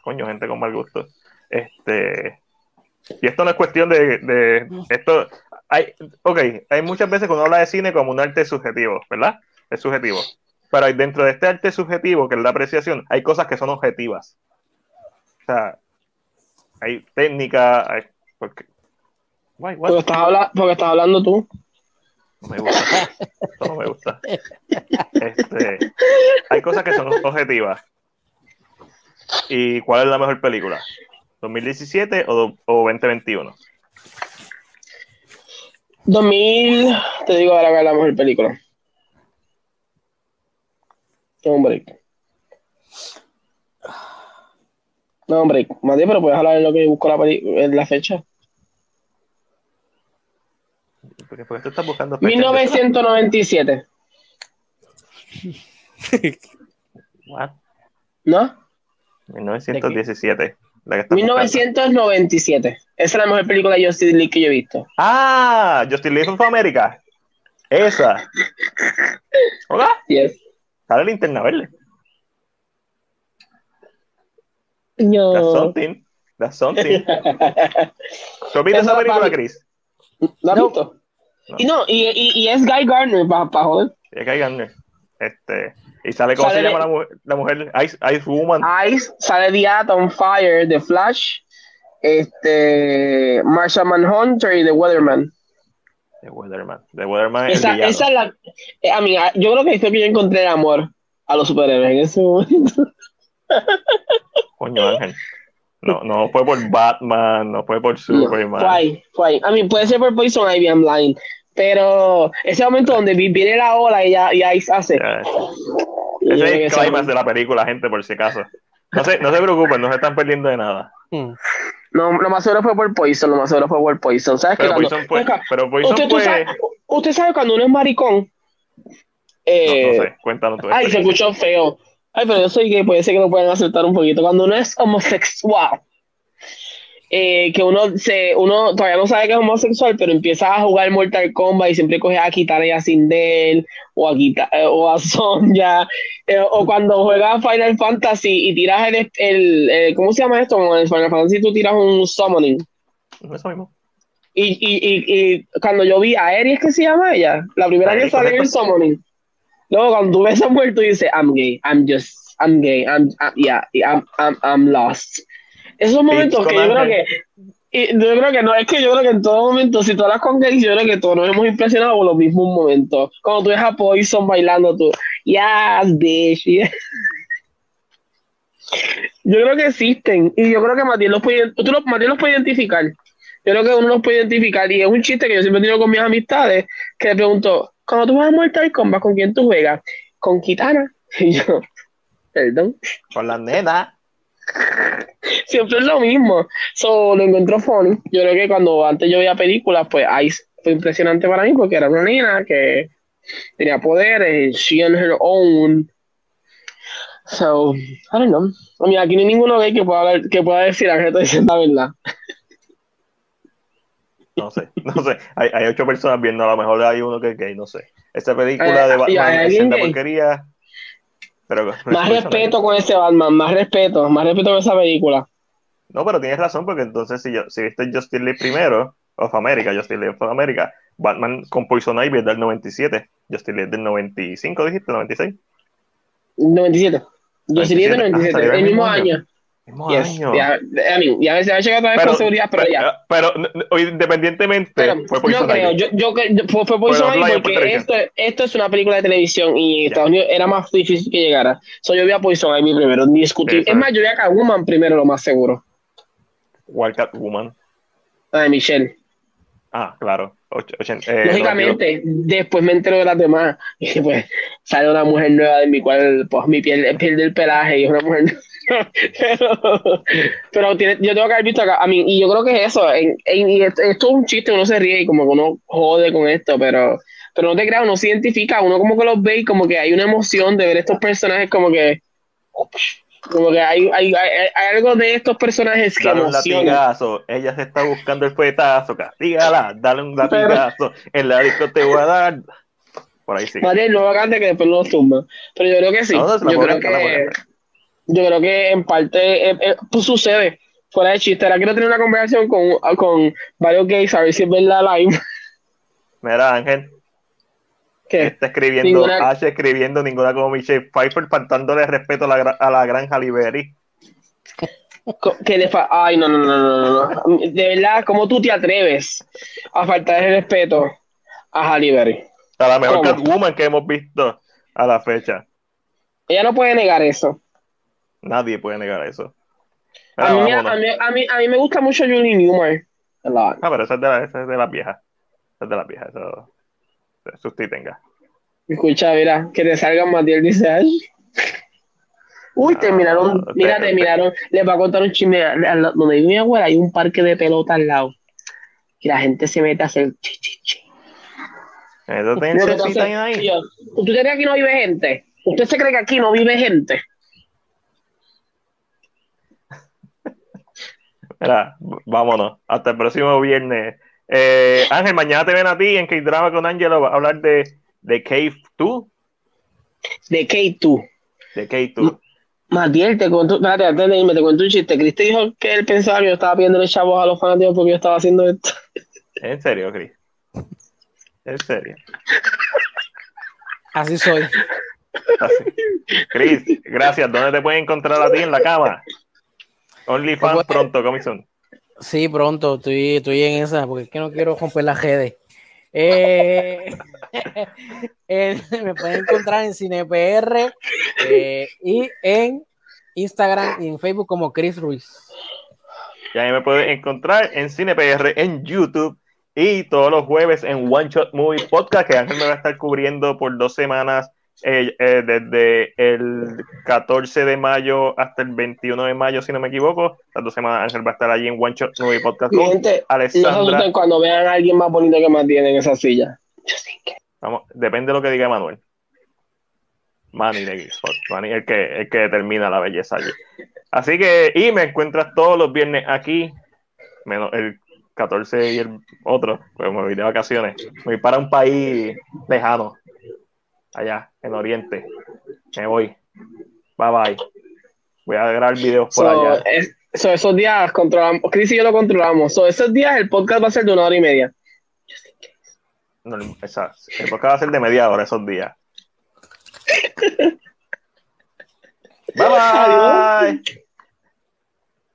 coño, gente con mal gusto. Este, y esto no es cuestión de, esto. Hay, ok, hay muchas veces uno habla de cine como un arte subjetivo, ¿verdad? Es subjetivo. Pero dentro de este arte subjetivo, que es la apreciación, hay cosas que son objetivas. O sea, hay técnica, hay, porque, Why? Porque estás, habla- porque estás hablando tú. No me gusta. Esto no me gusta. Este, hay cosas que son objetivas. ¿Y cuál es la mejor película? ¿2017 o, o 2021? 2000, te digo ahora cuál es la mejor película. Break. No, break. Matías, pero puedes hablar en lo que busco la, en la fecha. Porque, porque tú estás buscando fechas de- 1997. What? ¿No? 1917. La que estás buscando. 1997. Esa es la mejor película de Justice League que yo he visto. Ah, Justin League of America. Esa. Hola. Yes. Sale linterna verde. No. That's something. That's something. ¿Tú has visto Esa película, Chris? ¿Lo has No. visto? No. Y no, y, y, y es Guy Gardner, para joder. Es hay Gardner. Este, y sale, ¿cómo Sale se de- llama la mujer? La mujer Ice, Ice Woman. Ice, sale The Atom Fire, The Flash, este, Marshall Manhunter y The Weatherman. The Weatherman. The Weatherman es Esa, esa es la. eh, a mí, yo creo que fue que yo encontré el amor a los superhéroes en ese momento. Coño, Ángel. No, no fue por Batman, no fue por Superman. fue ahí, fue ahí. A mí puede ser por Poison Ivy, I'm lying. Pero ese momento donde viene la ola y ya, y ahí hace. Ya. Y yo Ese es el ese climax de la película, gente, por si acaso. No se, no se preocupen, no se están perdiendo de nada. Hmm. No, lo más seguro fue por Poison, lo más seguro fue por Poison. ¿Sabes? Pero Cuando- Poison fue, pero Poison usted, fue, sabe, usted sabe cuando uno es maricón. no, Eh, no sé, cuéntanos tú. Ay, se escuchó feo. Ay, pero yo soy gay, puede ser que lo puedan aceptar un poquito. Cuando uno es homosexual, eh, que uno se, uno todavía no sabe que es homosexual, pero empieza a jugar Mortal Kombat y siempre coge a y a Sindel, o a Kita, eh, o a Sonja, eh, o cuando juegas Final Fantasy y tiras el, el, el- ¿cómo se llama esto? En el Final Fantasy tú tiras un summoning. Eso mismo. Y, y, y, y cuando yo vi a Aries, que se llama ella, la primera que sale en el summoning. Luego cuando tú ves a muerto y dices, I'm gay, I'm just, I'm gay, I'm, I'm- yeah, I'm, I'm, I'm lost. Esos momentos que yo creo que, y yo creo que no, es que yo creo que en todo momento, si tú hablas con gays, yo creo que todos nos hemos impresionado por los mismos momentos. Cuando tú ves a Poison bailando, tú, yes, bitch. Yo creo que existen, y yo creo que Matías los puede, tú los, Matías los puede identificar. Yo creo que uno los puede identificar, y es un chiste que yo siempre he tenido con mis amistades, que le pregunto, cuando tú vas a Mortal Kombat, ¿con quién tú juegas? Con Kitana. Y yo, perdón Con la nena. siempre es lo mismo. So, lo encuentro funny. Yo creo que cuando antes yo veía películas, pues Ice fue impresionante para mí porque era una niña que tenía poderes, she on her own. So, I don't know. I mean, aquí no hay ninguno gay que pueda, hablar- que pueda decir a que estoy diciendo la verdad. No sé, no sé. Hay, hay ocho personas viendo, a lo mejor hay uno que es gay, no sé. Esta película Eh, de Batman es gay. porquería. Pero, Más respeto con ese Batman, más respeto, más respeto con esa película. No, pero tienes razón, porque entonces si, yo, si viste Justice League primero, of America, Justice League of America, Batman con Poison Ivy es del 97, Justice League es del 95, dijiste, 96. 97. Yo sí 97. 97, Ah, salió el mismo año. Mismo Yes. Ya, I mean, ya ha llegado otra vez Pero, con seguridad, pero, ya. pero, pero, independientemente, Pero fue no Poison creo, yo, yo, fue, fue por porque esto, esto es una película de televisión y. Estados Unidos era más difícil que llegara. So, yo vi a Poison Ivy primero, discutir. Es más, yo vi a Catwoman primero, lo más seguro. Wildcat Woman. La de Michelle. Ah, claro. Eh, Lógicamente, después me entero de las demás. Y pues sale una mujer nueva de mi cual pues mi piel pierde el pelaje y es una mujer nueva. Pero pero tiene- yo tengo que haber visto acá. A mí, y yo creo que es eso. en- en- y esto, esto es un chiste, uno se ríe y como que uno jode con esto, pero, pero no te creas, uno se identifica, uno como que los ve y como que hay una emoción de ver estos personajes como que. Como que hay, hay, hay, hay algo de estos personajes que Dale un latigazo, ella se está buscando el fuetazo, castígala, dale un latigazo, en la disco te voy a dar. Por ahí sí. Mariel, no cante que después lo tumba. Pero yo creo que sí. No, no, yo, creo que. Yo creo que en parte eh, eh, pues sucede. Fuera de chiste. Ahora quiero tener una conversación con, con varios gays a ver si es verdad live. Mira, Ángel, que está escribiendo, Ninguna- H escribiendo ninguna como Michelle Pfeiffer, faltándole respeto a la, a la gran Halle Berry. co- que le fa Ay, no, no, no, no, no. De verdad, ¿cómo tú te atreves a faltar el respeto a Halle? A la mejor ¿Cómo? Catwoman que hemos visto a la fecha. Ella no puede negar eso. Nadie puede negar eso. A mí, vámonos. a, mí, a, mí, a mí me gusta mucho Julie Newmar. Ah, pero esa es de, la, esa es de las viejas. Esa es de las viejas. Eso, eso usted tenga. Escucha, mira, que te salgan Matiel dice, ay. Uy, Ah, terminaron, te- mira, te- terminaron, les va a contar un chisme, donde vive mi abuela hay un parque de pelota al lado, y la gente se mete a hacer chi, chi. Eso ahí. ¿Usted cree que aquí no vive gente? ¿Usted se cree que aquí no vive gente? Mira, vámonos. Hasta el próximo viernes. Eh, Ángel, mañana te ven a ti en K-Drama con Angelo. Va a hablar de, de Cave 2. ¿De qué tú? De K2. Matiel, te cuento, espérate, antes de irme, te cuento un chiste. Cristi dijo que él pensaba que yo estaba pidiendo chavos a los fanáticos porque yo estaba haciendo esto. En serio, Chris. En serio. Así soy. Así. Chris, gracias. ¿Dónde te pueden encontrar a ti en la cama? OnlyFans pronto, comisión. Sí, pronto, estoy, estoy en esa, porque es que no quiero romper las redes. Eh, eh, me pueden encontrar en CinePR eh, y en Instagram y en Facebook como Chris Ruiz. Y ahí me puedes encontrar en CinePR en YouTube y todos los jueves en One Shot Movie Podcast, que Ángel me va a estar cubriendo por dos semanas, eh, eh, desde el 14 de mayo hasta el 21 de mayo, si no me equivoco. Las dos semanas Ángel va a estar allí en One Shot Movie Podcast con gente, no cuando vean a alguien más bonito que más tiene en esa silla. Vamos, depende de lo que diga Manuel. Manny, de. Manny es el que, el que determina la belleza allí. Así que, y me encuentras todos los viernes aquí, menos el 14 y el otro, pues me voy de vacaciones. Me voy para un país lejano, allá, en Oriente. Me voy. Bye bye. Voy a grabar videos por So, allá. es- so, esos días controlamos, Chris y yo lo controlamos. So, esos días el podcast va a ser de una hora y media. No, esa- el podcast va a ser de media hora esos días. Bye bye.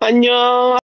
Año.